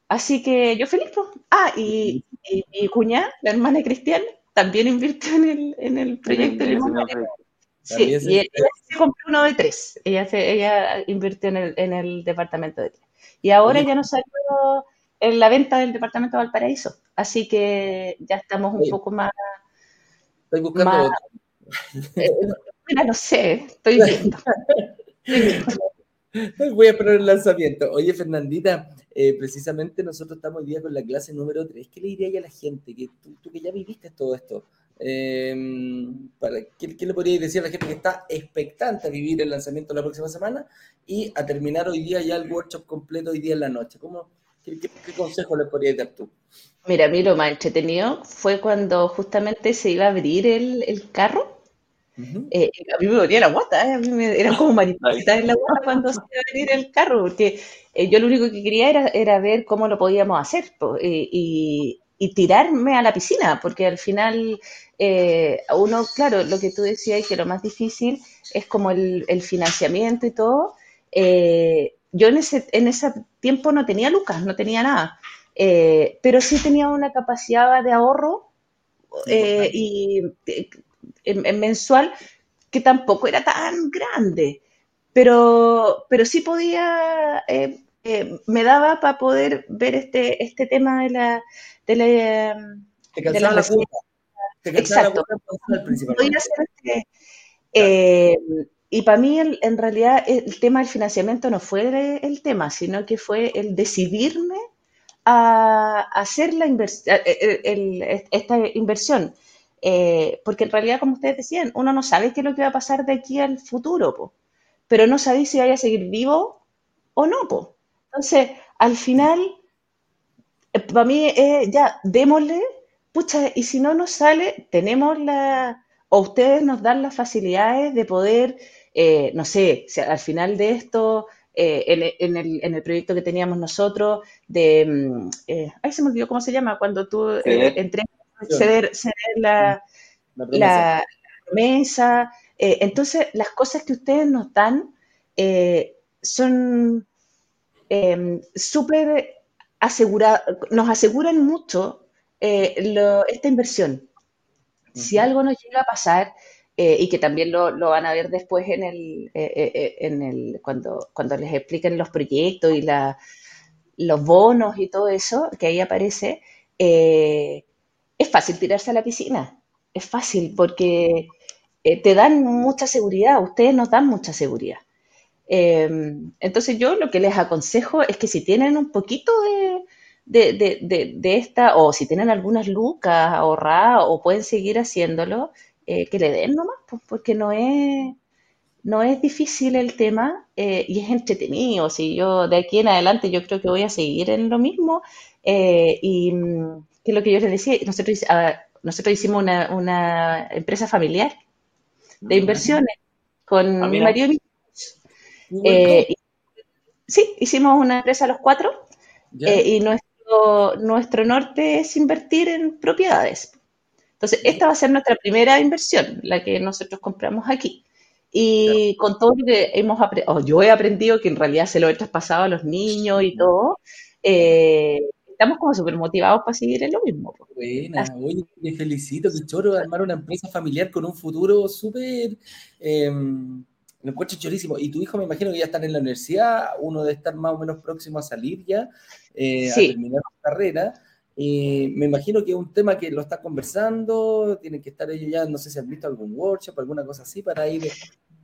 [SPEAKER 3] así que yo feliz. Pues. Ah, y, y mi cuñada, la hermana de Cristian, también invirtió en el, en el proyecto de Sí, y ella se compró uno de tres. Ella, se, ella invirtió en el, en el departamento de tres. Y ahora ya nos salió en la venta del departamento de Valparaíso. Así que ya estamos un poco más.
[SPEAKER 4] Estoy buscando.
[SPEAKER 3] Eh, mira, no sé, estoy viendo.
[SPEAKER 4] Voy a poner el lanzamiento. Oye, Fernandita, eh, precisamente nosotros estamos hoy día con la clase número 3. ¿Qué le diría a la gente? Que tú, que ya viviste todo esto, em, para, ¿qué, le podrías decir a la gente que está expectante a vivir el lanzamiento la próxima semana y a terminar hoy día ya el workshop completo hoy día en la noche? ¿Cómo, qué, consejo le podrías dar tú?
[SPEAKER 3] Mira, a mí lo más entretenido fue cuando justamente se iba a abrir el, el carro eh, a mí me dolía la guata, ¿eh? a mí me, eran como maripositas en la guata cuando se iba a venir el carro, porque eh, yo lo único que quería era, era, ver cómo lo podíamos hacer y, y, tirarme a la piscina, porque al final uno, claro, lo que tú decías que lo más difícil es como el, el financiamiento y todo. yo en ese, en ese tiempo no tenía lucas, no tenía nada, pero sí tenía una capacidad de ahorro y mensual que tampoco era tan grande, pero, pero sí podía, eh, eh, me daba para poder ver este, este tema de la... De la,
[SPEAKER 4] de la,
[SPEAKER 3] Exacto. Este, eh, y para mí, en realidad, el tema del financiamiento no fue el tema, sino que fue el decidirme a hacer la esta inversión. Eh, porque en realidad, como ustedes decían, uno no sabe qué es lo que va a pasar de aquí al futuro, pero no sabe si vaya a seguir vivo o no. Po. Entonces, al final, eh, para mí, eh, ya, démosle, pucha, y si no nos sale, tenemos la, o ustedes nos dan las facilidades de poder, no sé, al final de esto, en, el, proyecto que teníamos nosotros, de, mm, ay, se me olvidó cómo se llama, cuando tú entregas ceder, la, la, promesa. Eh, entonces, las cosas que ustedes nos dan eh, son em, súper aseguradas, nos aseguran mucho eh, esta inversión. Si algo nos llega a pasar, y que también lo, van a ver después en el, en el cuando, cuando les expliquen los proyectos y la, los bonos y todo eso, que ahí aparece, es fácil tirarse a la piscina, es fácil porque eh, te dan mucha seguridad, ustedes nos dan mucha seguridad. Em, entonces yo lo que les aconsejo es que si tienen un poquito de, esta, o si tienen algunas lucas ahorradas o pueden seguir haciéndolo, eh, que le den nomás, pues, porque no es, no es difícil el tema eh, y es entretenido. Si yo de aquí en adelante yo creo que voy a seguir en lo mismo y mm, que es lo que yo les decía, nosotros, nosotros hicimos una, empresa familiar de inversiones con ah, mi marido y eh, sí, hicimos una empresa los cuatro eh, y nuestro, nuestro norte es invertir en propiedades. Entonces, esta va a ser nuestra primera inversión, la que nosotros compramos aquí. Y con todo lo que hemos aprendido, yo he aprendido que en realidad se lo he traspasado a los niños y todo, eh, estamos como súper motivados para seguir en lo mismo.
[SPEAKER 4] Buena, oye, te felicito, que choro, armar una empresa familiar con un futuro súper... Eh, lo encuentro chorísimo. Y tu hijo me imagino que ya están en la universidad, uno debe estar más o menos próximo a salir ya, eh, a terminar su carrera. Y me imagino que es un tema que lo está conversando, tienen que estar ellos ya, no sé si han visto algún workshop, alguna cosa así, para ir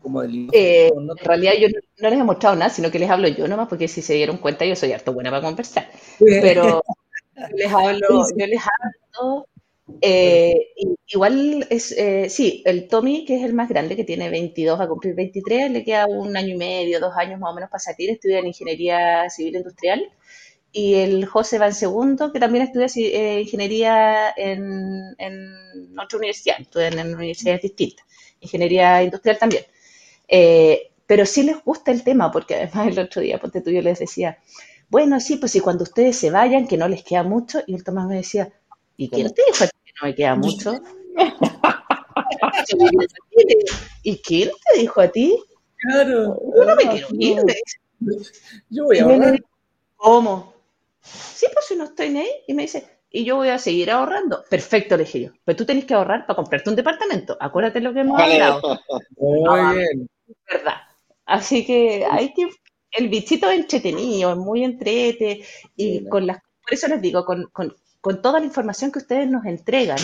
[SPEAKER 4] como del...
[SPEAKER 3] Eh, En realidad yo no, les he mostrado nada, sino que les hablo yo nomás, porque si se dieron cuenta yo soy harto buena para conversar. Pero les hablo, yo les hablo... Eh, igual es, eh, sí, el Tommy, que es el más grande, que tiene 22, a cumplir 23, le queda un año y medio, dos años más o menos para salir, estudia en Ingeniería Civil Industrial. Y el José va en segundo, que también estudia eh, ingeniería en, en, otra universidad, estudian en universidades distintas, ingeniería industrial también. Eh, pero sí les gusta el tema, porque además el otro día, ponte tú, yo les decía, bueno, sí, pues si cuando ustedes se vayan, que no les queda mucho, y el Tomás me decía, ¿y quién te dijo que no me queda mucho? ¿Y quién te dijo a ti?
[SPEAKER 4] Claro.
[SPEAKER 3] Yo no me quiero ir.
[SPEAKER 4] Yo voy a ahorrar.
[SPEAKER 3] ¿Cómo? Sí, pues si no estoy ni ahí. Y me dice, y yo voy a seguir ahorrando. Perfecto, le dije yo. Pero tú tenés que ahorrar para comprarte un departamento. Acuérdate lo que hemos hablado.
[SPEAKER 4] Muy bien.
[SPEAKER 3] Verdad. Así que hay que. El bichito es entretenido, es muy entrete. Y con las. Por eso les digo, con, con, con toda la información que ustedes nos entregan,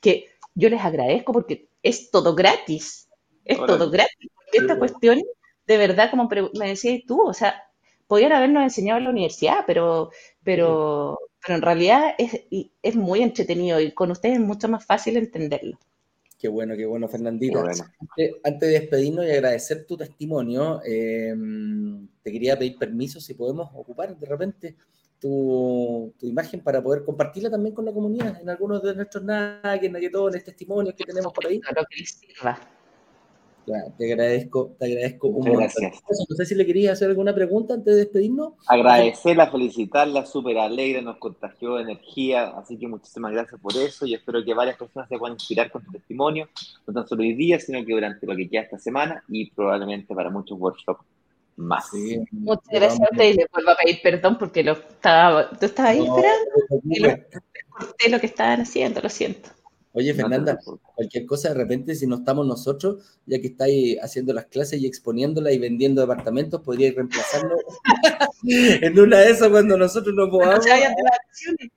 [SPEAKER 3] que yo les agradezco porque es todo gratis. Es todo gratis. Porque esta cuestión, de verdad, como me decías tú, o sea, podían habernos enseñado en la universidad, pero, pero, pero en realidad es, es muy entretenido y con ustedes es mucho más fácil entenderlo.
[SPEAKER 4] Qué bueno, qué bueno, Fernandito. Antes, antes, de despedirnos y agradecer tu testimonio, eh, te quería pedir permiso si podemos ocupar de repente tu, tu, imagen para poder compartirla también con la comunidad en algunos de nuestros nuggets, nuggetones, testimonios que tenemos por ahí.
[SPEAKER 3] Lo que les sirva.
[SPEAKER 4] Claro, te agradezco, te agradezco un montón. Gracias. No sé si le querías hacer alguna pregunta antes de despedirnos.
[SPEAKER 2] Agradecerla, felicitarla, súper alegre, nos contagió energía, así que muchísimas gracias por eso y espero que varias personas se puedan inspirar con tu testimonio, no tan solo hoy día, sino que durante lo que queda esta semana y probablemente para muchos workshops más.
[SPEAKER 3] Sí, Muchas gracias a ustedes y les vuelvo a pedir perdón porque lo estaba, tú estabas ahí no, esperando y lo, corté lo que estaban haciendo, lo siento.
[SPEAKER 4] Oye, Fernanda, cualquier cosa de repente, si no estamos nosotros, ya que estáis haciendo las clases y exponiéndolas y vendiendo departamentos, podríais reemplazarlo en una de esas cuando nosotros nos movamos.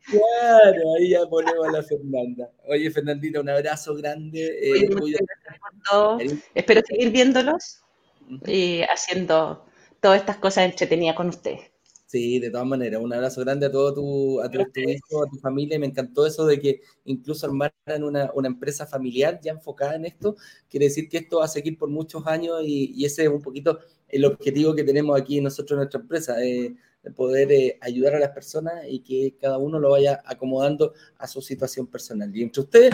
[SPEAKER 4] Claro, ahí ya ponemos a la Fernanda. Oye, Fernandita, un abrazo grande.
[SPEAKER 3] Eh, Oye, Espero seguir viéndolos y haciendo todas estas cosas entretenidas con ustedes.
[SPEAKER 4] Sí, de todas maneras, un abrazo grande a todo tu, a tu, tu hijo, a tu familia. Me encantó eso de que incluso armaran una, una, empresa familiar ya enfocada en esto. Quiere decir que esto va a seguir por muchos años y, y ese es un poquito el objetivo que tenemos aquí nosotros en nuestra empresa, eh, de poder eh, ayudar a las personas y que cada uno lo vaya acomodando a su situación personal. Y entre ustedes,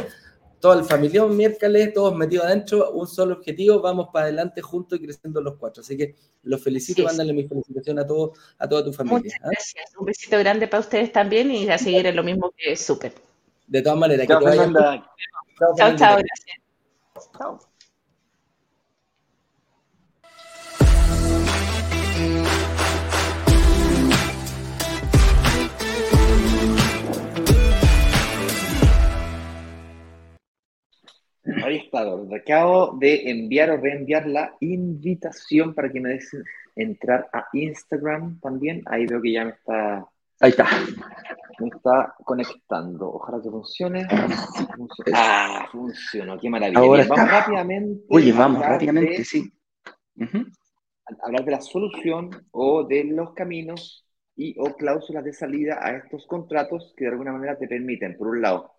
[SPEAKER 4] todo el familión miércoles, todos metidos adentro, un solo objetivo, vamos para adelante juntos y creciendo los cuatro. Así que los felicito, sí, mándale mi felicitación a, todo, a toda tu familia.
[SPEAKER 3] Muchas ¿eh? gracias, un besito grande para ustedes también y a seguir en lo mismo que es súper.
[SPEAKER 4] De todas maneras,
[SPEAKER 2] chao,
[SPEAKER 4] que te vaya
[SPEAKER 3] Chao, chao, chao, gracias. Chao.
[SPEAKER 2] Ahí está, acabo de enviar o reenviar la invitación para que me dejen entrar a Instagram también. Ahí veo que ya me está.
[SPEAKER 1] Ahí está.
[SPEAKER 2] Me está conectando. Ojalá que funcione. Ah, funcionó. Qué maravilla.
[SPEAKER 1] Ahora
[SPEAKER 2] Bien, vamos rápidamente.
[SPEAKER 1] Oye, vamos rápidamente, de, sí.
[SPEAKER 2] Uh -huh. Hablar de la solución o de los caminos y o cláusulas de salida a estos contratos que de alguna manera te permiten, por un lado,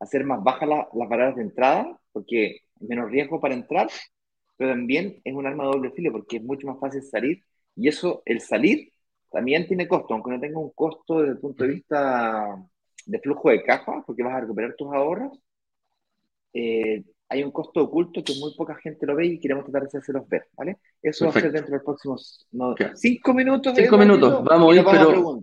[SPEAKER 2] hacer más bajas la, las barreras de entrada, porque es menos riesgo para entrar, pero también es un arma de doble filo, porque es mucho más fácil salir, y eso, el salir, también tiene costo, aunque no tenga un costo desde el punto de vista de flujo de caja, porque vas a recuperar tus ahorros, eh, hay un costo oculto que muy poca gente lo ve y queremos tratar de hacerlos ver, ¿vale? Eso Perfecto. va a ser dentro de los próximos no, cinco minutos.
[SPEAKER 1] Cinco minutos, vamos a ir, pero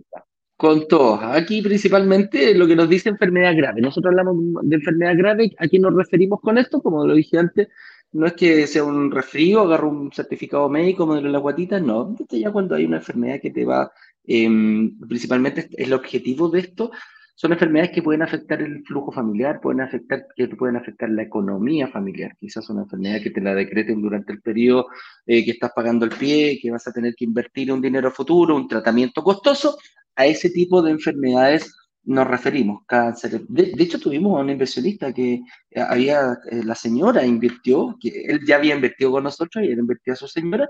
[SPEAKER 1] con todos. Aquí principalmente lo que nos dice enfermedad grave. Nosotros hablamos de enfermedad grave. ¿A qué nos referimos con esto? Como lo dije antes, no es que sea un resfrío, agarro un certificado médico, modelo de la guatita, no. Ya cuando hay una enfermedad que te va em, principalmente el objetivo de esto son enfermedades que pueden afectar el flujo familiar, pueden afectar, que pueden afectar la economía familiar. Quizás una enfermedad que te la decreten durante el periodo eh, que estás pagando el pie, que vas a tener que invertir un dinero futuro, un tratamiento costoso. A ese tipo de enfermedades nos referimos, cáncer. De, hecho, tuvimos a un inversionista que eh, había, eh, la señora invirtió, que él ya había invertido con nosotros y él invirtió a su señora,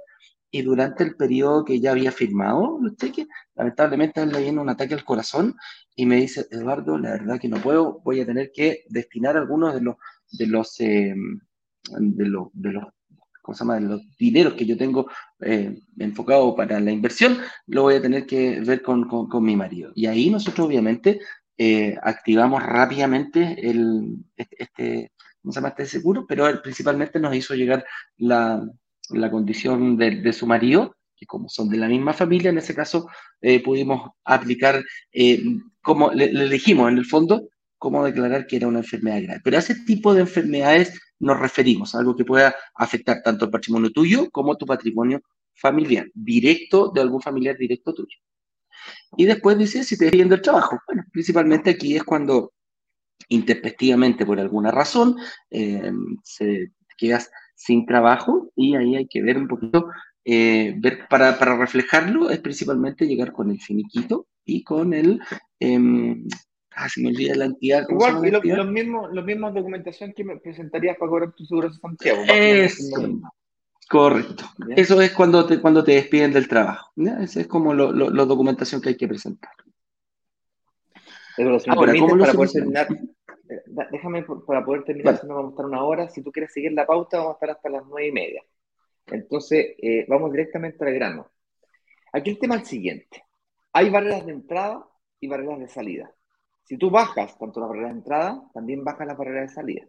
[SPEAKER 1] y durante el periodo que ya había firmado los cheques, lamentablemente él le viene un ataque al corazón y me dice, Eduardo, la verdad que no puedo, voy a tener que destinar algunos de los, de los, eh, de los, de los ¿cómo se llama? Los dineros que yo tengo eh, enfocado para la inversión, lo voy a tener que ver con, con, mi marido. Y ahí nosotros obviamente eh, activamos rápidamente el, este, este, ¿cómo se llama? Este seguro, pero él principalmente nos hizo llegar la, la condición de, de, su marido, que como son de la misma familia, en ese caso eh, pudimos aplicar, eh, como le, le, dijimos en el fondo, cómo declarar que era una enfermedad grave. Pero ese tipo de enfermedades nos referimos, algo que pueda afectar tanto el patrimonio tuyo como tu patrimonio familiar, directo de algún familiar directo tuyo. Y después dice si te despiden del trabajo. Bueno, principalmente aquí es cuando intempestivamente por alguna razón eh, se quedas sin trabajo y ahí hay que ver un poquito, eh, ver para, para, reflejarlo es principalmente llegar con el finiquito y con el... Eh, ah, se me olvida la entidad.
[SPEAKER 2] Igual, y lo, los mismos, los mismos documentación que me presentarías para cobrar tu seguro de Santiago.
[SPEAKER 1] Es, correcto. Eso es cuando te, cuando te despiden del trabajo. Esa es como la lo, lo documentación que hay que presentar.
[SPEAKER 2] Pero si Ahora, ¿cómo para poder terminar, eh, déjame para poder terminar, si no vamos a estar una hora. Si tú quieres seguir la pauta, vamos a estar hasta las nueve y media. Entonces, eh, vamos directamente al grano. Aquí el tema es el siguiente. Hay barreras de entrada y barreras de salida. Si tú bajas tanto las barreras de entrada, también bajan las barreras de salida.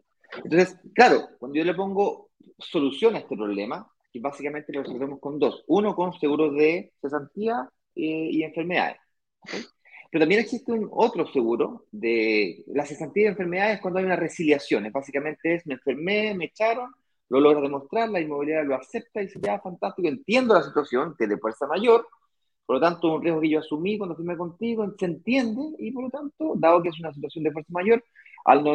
[SPEAKER 2] Entonces, claro, cuando yo le pongo solución a este problema, básicamente lo resolvemos con dos. Uno con seguros de cesantía eh, y enfermedades. Pero también existe un otro seguro de la cesantía de enfermedades cuando hay una resiliación. Básicamente es, me enfermé, me echaron, lo logra demostrar, la inmobiliaria lo acepta y dice, ya, fantástico, entiendo la situación, que de fuerza mayor, por lo tanto, un riesgo que yo asumí cuando firmé contigo, se entiende y por lo tanto, dado que es una situación de fuerza mayor, al no,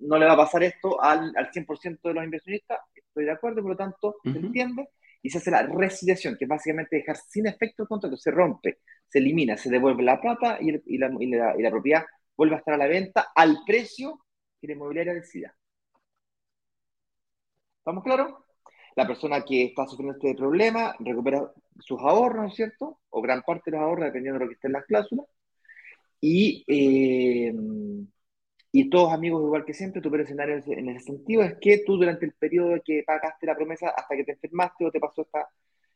[SPEAKER 2] no le va a pasar esto al, al 100% de los inversionistas, estoy de acuerdo, por lo tanto, se entiende y se hace la resiliación, que es básicamente dejar sin efecto el contrato, se rompe, se elimina, se devuelve la plata y, y, la, y, la, y, la, propiedad vuelve a estar a la venta al precio que la inmobiliaria decida. ¿Estamos claros? La persona que está sufriendo este problema recupera sus ahorros, ¿no es cierto? O gran parte de los ahorros, dependiendo de lo que esté en las cláusulas. Y eh, y todos amigos, igual que siempre, tu escenario en ese sentido es que tú durante el periodo que pagaste la promesa hasta que te enfermaste o te pasó esta,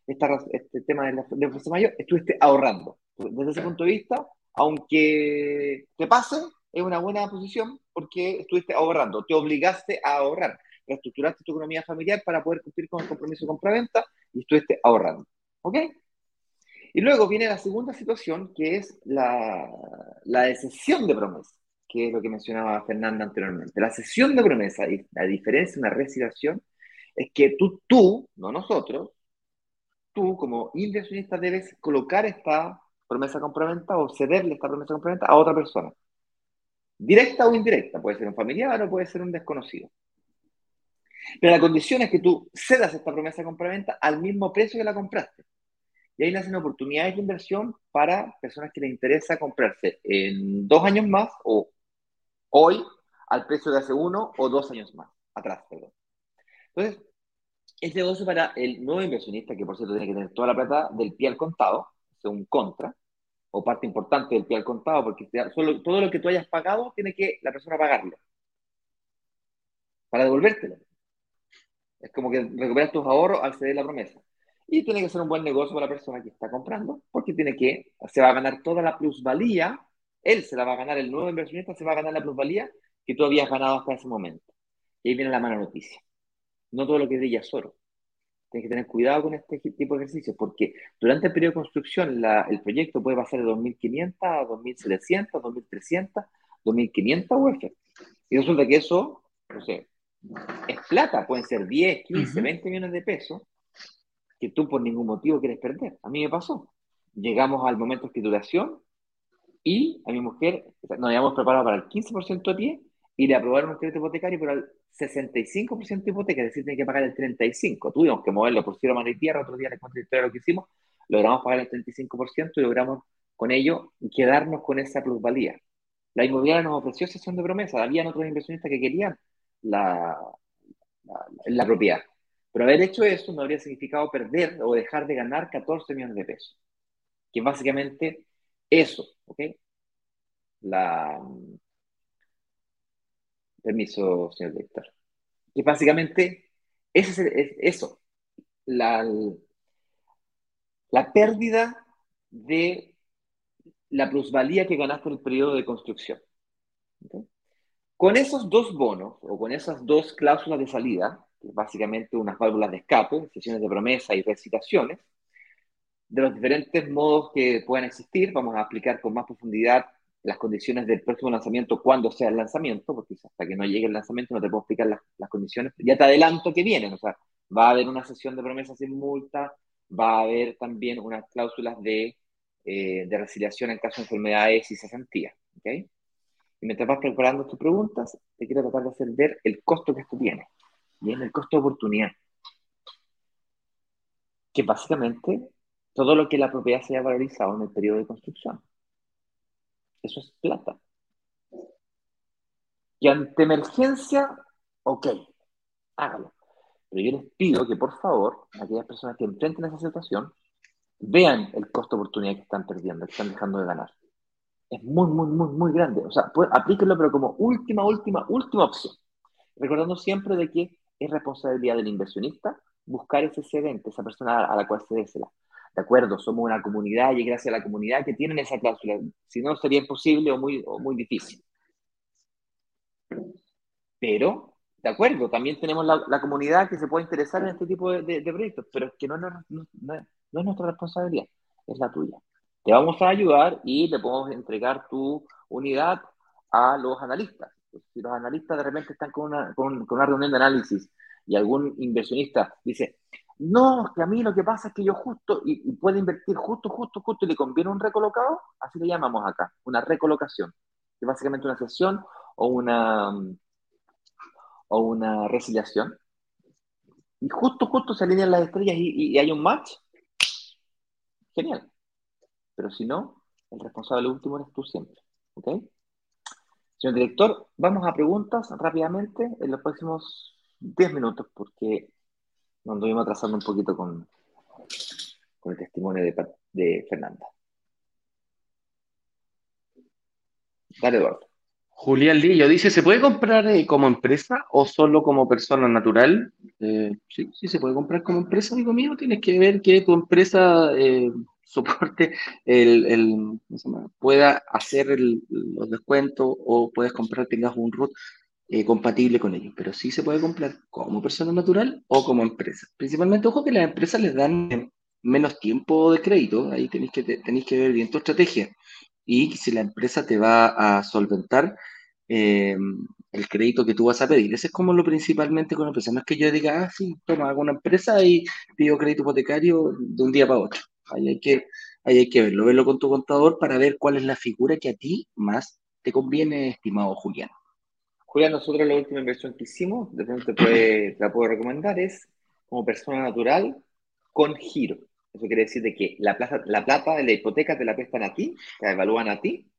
[SPEAKER 2] esta este tema de la, de fuerza mayor, estuviste ahorrando. Desde ese punto de vista, aunque te pase, es una buena posición porque estuviste ahorrando, te obligaste a ahorrar, reestructuraste tu economía familiar para poder cumplir con el compromiso de compra-venta y estuviste ahorrando. ¿Ok? Y luego viene la segunda situación, que es la, la decisión de promesa que es lo que mencionaba Fernanda anteriormente. La sesión de promesa, y la diferencia de una resiliación, es que tú, tú, no nosotros, tú como inversionista debes colocar esta promesa compraventa o cederle esta promesa compraventa a otra persona. Directa o indirecta, puede ser un familiar o puede ser un desconocido. Pero la condición es que tú cedas esta promesa compraventa al mismo precio que la compraste. Y ahí nacen oportunidades de inversión para personas que les interesa comprarse en dos años más o hoy al precio de hace uno o dos años más atrás. Perdón. Entonces, es negocio para el nuevo inversionista, que por cierto tiene que tener toda la plata del pie al contado, un contra, o parte importante del pie al contado, porque solo, todo lo que tú hayas pagado tiene que la persona pagarlo para devolvértelo. Es como que recuperas tus ahorros al ceder la promesa. Y tiene que ser un buen negocio para la persona que está comprando, porque tiene que, se va a ganar toda la plusvalía él se la va a ganar, el nuevo inversionista se va a ganar la plusvalía que tú habías ganado hasta ese momento. Y ahí viene la mala noticia. No todo lo que brilla es oro. Tienes que tener cuidado con este tipo de ejercicios porque durante el periodo de construcción el proyecto puede pasar de 2.500 a 2.700, 2.300, 2.500 UF. Y resulta que eso, no sé, es plata, pueden ser 10, 15, 20 millones de pesos que tú por ningún motivo quieres perder. A mí me pasó. llegamos al momento de escrituración y a mi mujer nos habíamos preparado para el 15% de pie y le aprobaron un crédito hipotecario por el 65% de hipoteca, es decir, tiene que pagar el 35%. Tuvimos que moverlo por cielo, mano y tierra, otro día les cuento la lo que hicimos, logramos pagar el 35% y logramos con ello quedarnos con esa plusvalía. La inmobiliaria nos ofreció sesión de promesa, habían otros inversionistas que querían la, la, propiedad. Pero haber hecho eso no habría significado perder o dejar de ganar 14 millones de pesos. Que básicamente eso, ¿ok? La... Permiso, señor director. Que básicamente eso es, eso. La, la pérdida de la plusvalía que ganaste en el periodo de construcción. Con esos dos bonos o con esas dos cláusulas de salida, que básicamente unas válvulas de escape, sesiones de promesa y recitaciones, de los diferentes modos que puedan existir, vamos a explicar con más profundidad las condiciones del próximo lanzamiento cuando sea el lanzamiento, porque hasta que no llegue el lanzamiento no te puedo explicar las, las condiciones, ya te adelanto que vienen, o sea, va a haber una sesión de promesa sin multa, va a haber también unas cláusulas de, eh, de resiliación en caso de enfermedades y cesantías. ¿okay? Y mientras vas preparando tus preguntas, te quiero tratar de hacer ver el costo que esto tiene. Bien, el costo de oportunidad. Que básicamente todo lo que la propiedad se haya valorizado en el periodo de construcción. Eso es plata. Y ante emergencia, ok, hágalo. Pero yo les pido que por favor, aquellas personas que enfrenten esa situación, vean el costo de oportunidad que están perdiendo, que están dejando de ganar. Es muy, muy, muy, muy grande. O sea, aplíquenlo, pero como última, última, última opción. Recordando siempre de que es responsabilidad del inversionista buscar ese excedente, esa persona a la cual se desea. De acuerdo, somos una comunidad y gracias a la comunidad que tienen esa cláusula. Si no, sería imposible o muy, o muy difícil. Pero de acuerdo, también tenemos la, comunidad que se puede interesar en este tipo de, proyectos, pero es que no, no, es nuestra responsabilidad, es la tuya. Te vamos a ayudar y le podemos entregar tu unidad a los analistas. Si los analistas de repente están con una, con, una reunión de análisis y algún inversionista dice, no, que a mí lo que pasa es que yo justo, y, y puede invertir justo, justo, justo, y le conviene un recolocado, así le llamamos acá, una recolocación, es básicamente una sesión o una, o una resiliación, y justo, justo se alinean las estrellas y, hay un match, genial. Pero si no, el responsable último eres tú siempre. ¿Ok? Señor director, vamos a preguntas rápidamente en los próximos 10 minutos, porque nos anduvimos atrasando un poquito con, con el testimonio de, Fernanda. Dale, Eduardo.
[SPEAKER 1] Julián Lillo dice, ¿se puede comprar eh, como empresa o solo como persona natural? Eh, sí, sí se puede comprar como empresa, amigo mío. Tienes que ver que tu empresa eh, soporte el, pueda hacer los descuentos o puedes comprar, tengas un root compatible con ellos. Pero sí se puede comprar como persona natural o como empresa. Principalmente, ojo que las empresas les dan menos tiempo de crédito. Ahí tenéis que, tenéis que ver bien tu estrategia y si la empresa te va a solventar eh, el crédito que tú vas a pedir. Ese es como lo principalmente con la empresa. No es que yo diga, ah, sí, toma, hago una empresa y pido crédito hipotecario de un día para otro. Ahí hay que, ahí hay que verlo, verlo con tu contador para ver cuál es la figura que a ti más te conviene, estimado Julián.
[SPEAKER 2] Julián, nosotros la última inversión que hicimos, de pronto te, la puedo recomendar, es como persona natural con giro. Eso quiere decir de que la plata, la plata de la hipoteca te la prestan a ti, te la evalúan a ti,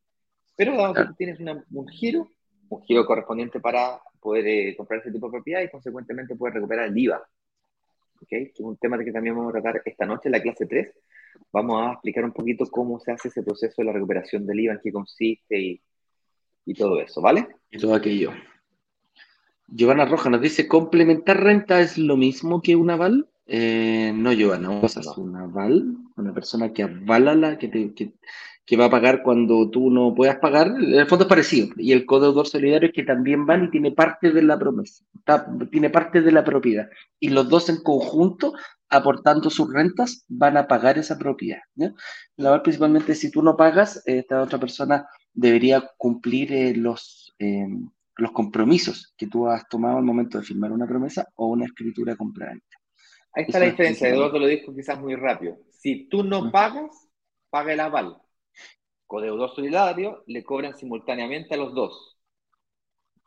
[SPEAKER 2] pero dado que tú tienes un giro, un giro correspondiente para poder eh, comprar ese tipo de propiedad y consecuentemente poder recuperar el IVA. ¿Okay? Que es un tema que también vamos a tratar esta noche en la clase 3. Vamos a explicar un poquito cómo se hace ese proceso de la recuperación del IVA, en qué consiste y, y todo eso, ¿vale?
[SPEAKER 1] Y todo aquello. Giovanna Roja nos dice, ¿complementar renta es lo mismo que un aval? Eh, no, Giovanna, no. un aval, una persona que avala la, que, te, que, que va a pagar cuando tú no puedas pagar, en el fondo es parecido. Y el codeudor solidario es que también van y tiene parte de la promesa, tiene parte de la propiedad. Y los dos en conjunto, aportando sus rentas, van a pagar esa propiedad. La principalmente, si tú no pagas, esta otra persona debería cumplir eh, los, eh, los compromisos que tú has tomado al momento de firmar una promesa o una escritura compraventa.
[SPEAKER 2] Ahí está la diferencia, Eduardo lo dijo quizás muy rápido. Si tú no pagas, paga el aval. Codeudor solidario le cobran simultáneamente a los dos.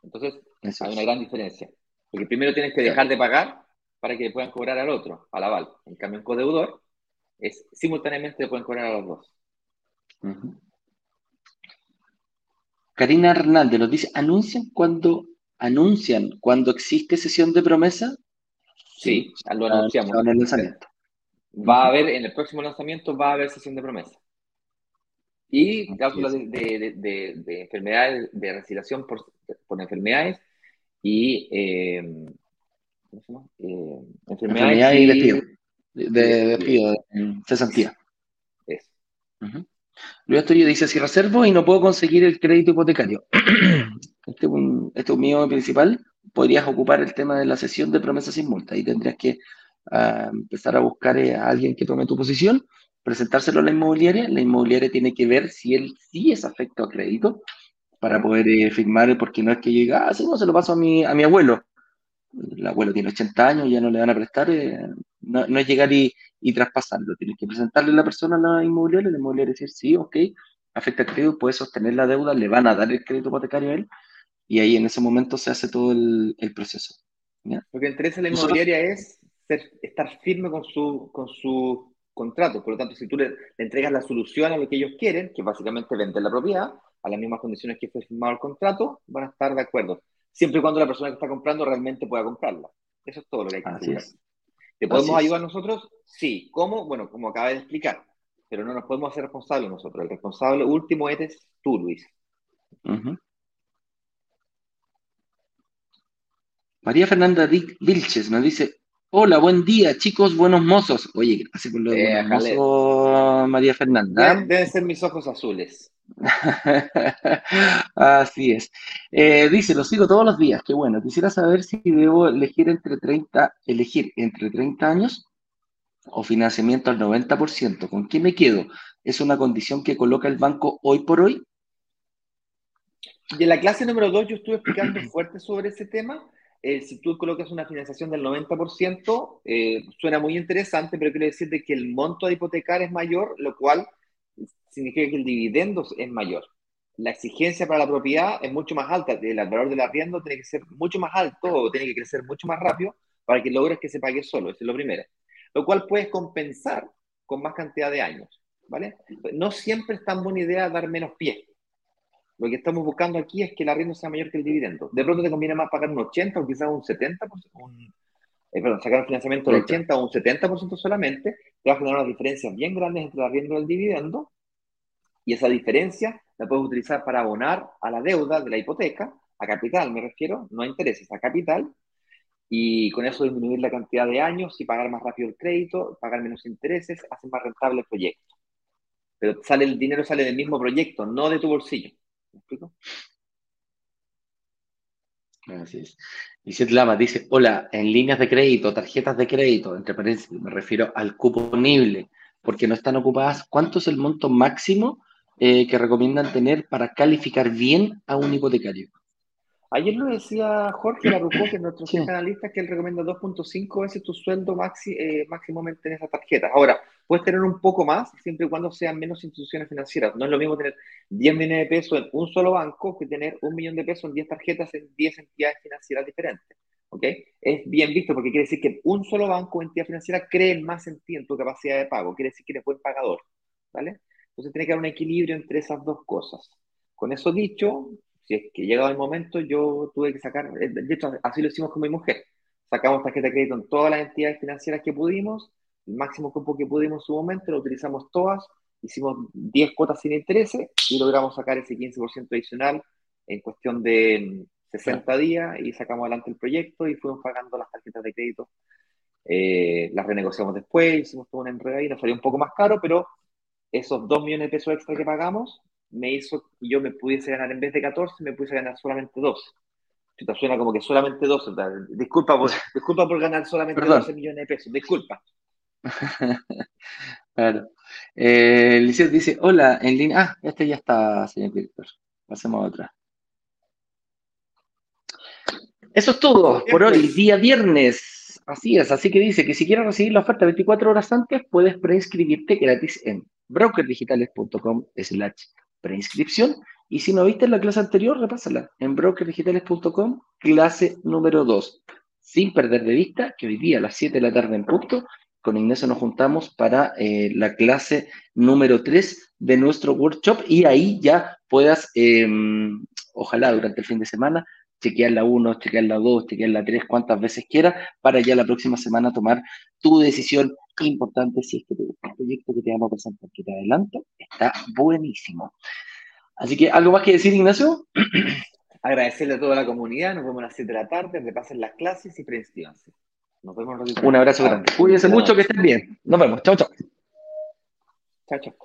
[SPEAKER 2] Entonces, hay una gran diferencia. Porque primero tienes que dejar de pagar para que puedan cobrar al otro, al aval. En cambio, en codeudor, es simultáneamente le pueden cobrar a los dos.
[SPEAKER 1] Karina Hernández nos dice, ¿anuncian cuando, anuncian cuando existe sesión de promesa?
[SPEAKER 2] Sí, lo anunciamos.
[SPEAKER 1] En el lanzamiento.
[SPEAKER 2] Va a haber, en el próximo lanzamiento va a haber sesión de promesa. Y cláusulas de, enfermedades, de resiliación por, enfermedades y eh, ¿cómo se llama? Eh,
[SPEAKER 1] enfermedades, y, despido. De, despido, de cesantía.
[SPEAKER 2] Eso.
[SPEAKER 1] Luis Astorilla dice, si reservo y no puedo conseguir el crédito hipotecario, este, este, es un mío principal, podrías ocupar el tema de la sesión de promesa sin multa y tendrías que ah, empezar a buscar eh, a alguien que tome tu posición, presentárselo a la inmobiliaria, la inmobiliaria tiene que ver si él sí es afecto a crédito para poder eh, firmar, porque no es que llega, ah, si no, se lo paso a mi, a mi abuelo. El abuelo tiene 80 años, ya no le van a prestar, eh, no, es llegar y, traspasarlo, tienes que presentarle a la persona a la inmobiliaria, la inmobiliaria decir, sí, ok, afecta el crédito, puede sostener la deuda, le van a dar el crédito hipotecario a él, y ahí en ese momento se hace todo el, proceso.
[SPEAKER 2] Lo que interesa a la inmobiliaria es estar firme con su, con su contrato, por lo tanto, si tú le, entregas la solución a lo que ellos quieren, que básicamente vender la propiedad, a las mismas condiciones que fue firmado el contrato, van a estar de acuerdo, siempre y cuando la persona que está comprando realmente pueda comprarla. Eso es todo lo que hay que hacer. ¿Te podemos ayudar nosotros? Sí. ¿Cómo? Bueno, como acabé de explicar. Pero no nos podemos hacer responsables nosotros. El responsable último eres tú, Luis.
[SPEAKER 1] María Fernanda Vilches nos dice, hola, buen día, chicos, buenos mozos. Oye, gracias por lo de eh, María Fernanda.
[SPEAKER 2] deben ser mis ojos azules.
[SPEAKER 1] Así es. Eh, dice, lo sigo todos los días. Qué bueno. Quisiera saber si debo elegir entre 30, elegir entre 30 años o financiamiento al 90%. ¿Con quién me quedo? ¿Es una condición que coloca el banco hoy por hoy?
[SPEAKER 2] En la clase número 2 yo estuve explicando fuerte sobre ese tema. Eh, si tú colocas una financiación del 90%, eh, suena muy interesante, pero quiero decirte que el monto a hipotecar es mayor, lo cual significa que el dividendo es mayor. La exigencia para la propiedad es mucho más alta. El valor del arriendo tiene que ser mucho más alto o tiene que crecer mucho más rápido para que logres que se pague solo. Eso es lo primero. Lo cual puedes compensar con más cantidad de años. ¿vale? No siempre es tan buena idea dar menos pie. Lo que estamos buscando aquí es que el arriendo sea mayor que el dividendo. De pronto te conviene más pagar un 80 o quizás un 70%, un, eh, perdón, sacar un financiamiento del 80 o un 70% solamente, te va a generar unas diferencias bien grandes entre el arriendo y el dividendo y esa diferencia la puedes utilizar para abonar a la deuda de la hipoteca, a capital me refiero, no a intereses, a capital, y con eso disminuir la cantidad de años y pagar más rápido el crédito, pagar menos intereses, hacer más rentable el proyecto. Pero sale el dinero sale del mismo proyecto, no de tu bolsillo. ¿Me explico?
[SPEAKER 1] Así es. Dice Lama, dice, hola, en líneas de crédito, tarjetas de crédito, entre paréntesis, me refiero al cupo ponible, porque no están ocupadas, ¿cuánto es el monto máximo eh, que recomiendan tener para calificar bien a un hipotecario.
[SPEAKER 2] Ayer lo decía Jorge Laruco, que es nuestro sí. analista, que él recomienda 2.5 veces tu sueldo maxi, eh, máximamente en esa tarjeta. Ahora, puedes tener un poco más siempre y cuando sean menos instituciones financieras. No es lo mismo tener 10 millones de pesos en un solo banco que tener un millón de pesos en 10 tarjetas en 10 entidades financieras diferentes. ¿ok? Es bien visto porque quiere decir que un solo banco o entidad financiera cree más en ti, en tu capacidad de pago. Quiere decir que eres buen pagador. ¿Vale? Entonces tiene que haber un equilibrio entre esas dos cosas. Con eso dicho, si es que llegado el momento, yo tuve que sacar, eh, de hecho, así lo hicimos con mi mujer. Sacamos tarjeta de crédito en todas las entidades financieras que pudimos, el máximo cupo que pudimos en su momento, lo utilizamos todas, hicimos 10 cuotas sin intereses y logramos sacar ese 15% adicional en cuestión de 60 días y sacamos adelante el proyecto y fuimos pagando las tarjetas de crédito. Eh, las renegociamos después, hicimos todo un enredo y nos salió un poco más caro, pero esos 2 millones de pesos extra que pagamos me hizo que yo me pudiese ganar, en vez de 14, me pudiese ganar solamente 12. te suena como que solamente 12. Disculpa por, disculpa por ganar solamente 12 millones de pesos, disculpa.
[SPEAKER 1] claro. Eh, dice, hola, en línea. Ah, este ya está, señor director. Pasemos a otra. Eso es todo por hoy, día viernes. Así es, así que dice que si quieres recibir la oferta 24 horas antes, puedes preinscribirte gratis en brokerdigitales.com slash preinscripción. Y si no viste la clase anterior, repásala en brokerdigitales.com, clase número 2. Sin perder de vista que hoy día a las 7 de la tarde en punto, con Ignacio nos juntamos para eh, la clase número 3 de nuestro workshop y ahí ya puedas, em, ojalá durante el fin de semana, chequear la 1, chequear la 2, chequear la 3, cuantas veces quieras, para ya la próxima semana tomar tu decisión importante si es que el proyecto que te vamos a presentar, que te adelanto, está buenísimo. Así que, ¿algo más que decir, Ignacio?
[SPEAKER 2] Agradecerle a toda la comunidad, nos vemos a las 7 de la tarde, repasen las clases y preinscríbanse.
[SPEAKER 1] Nos vemos. Un abrazo grande. Cuídense mucho, que estén bien. Nos vemos. Chao, chao.
[SPEAKER 2] Chao, chao.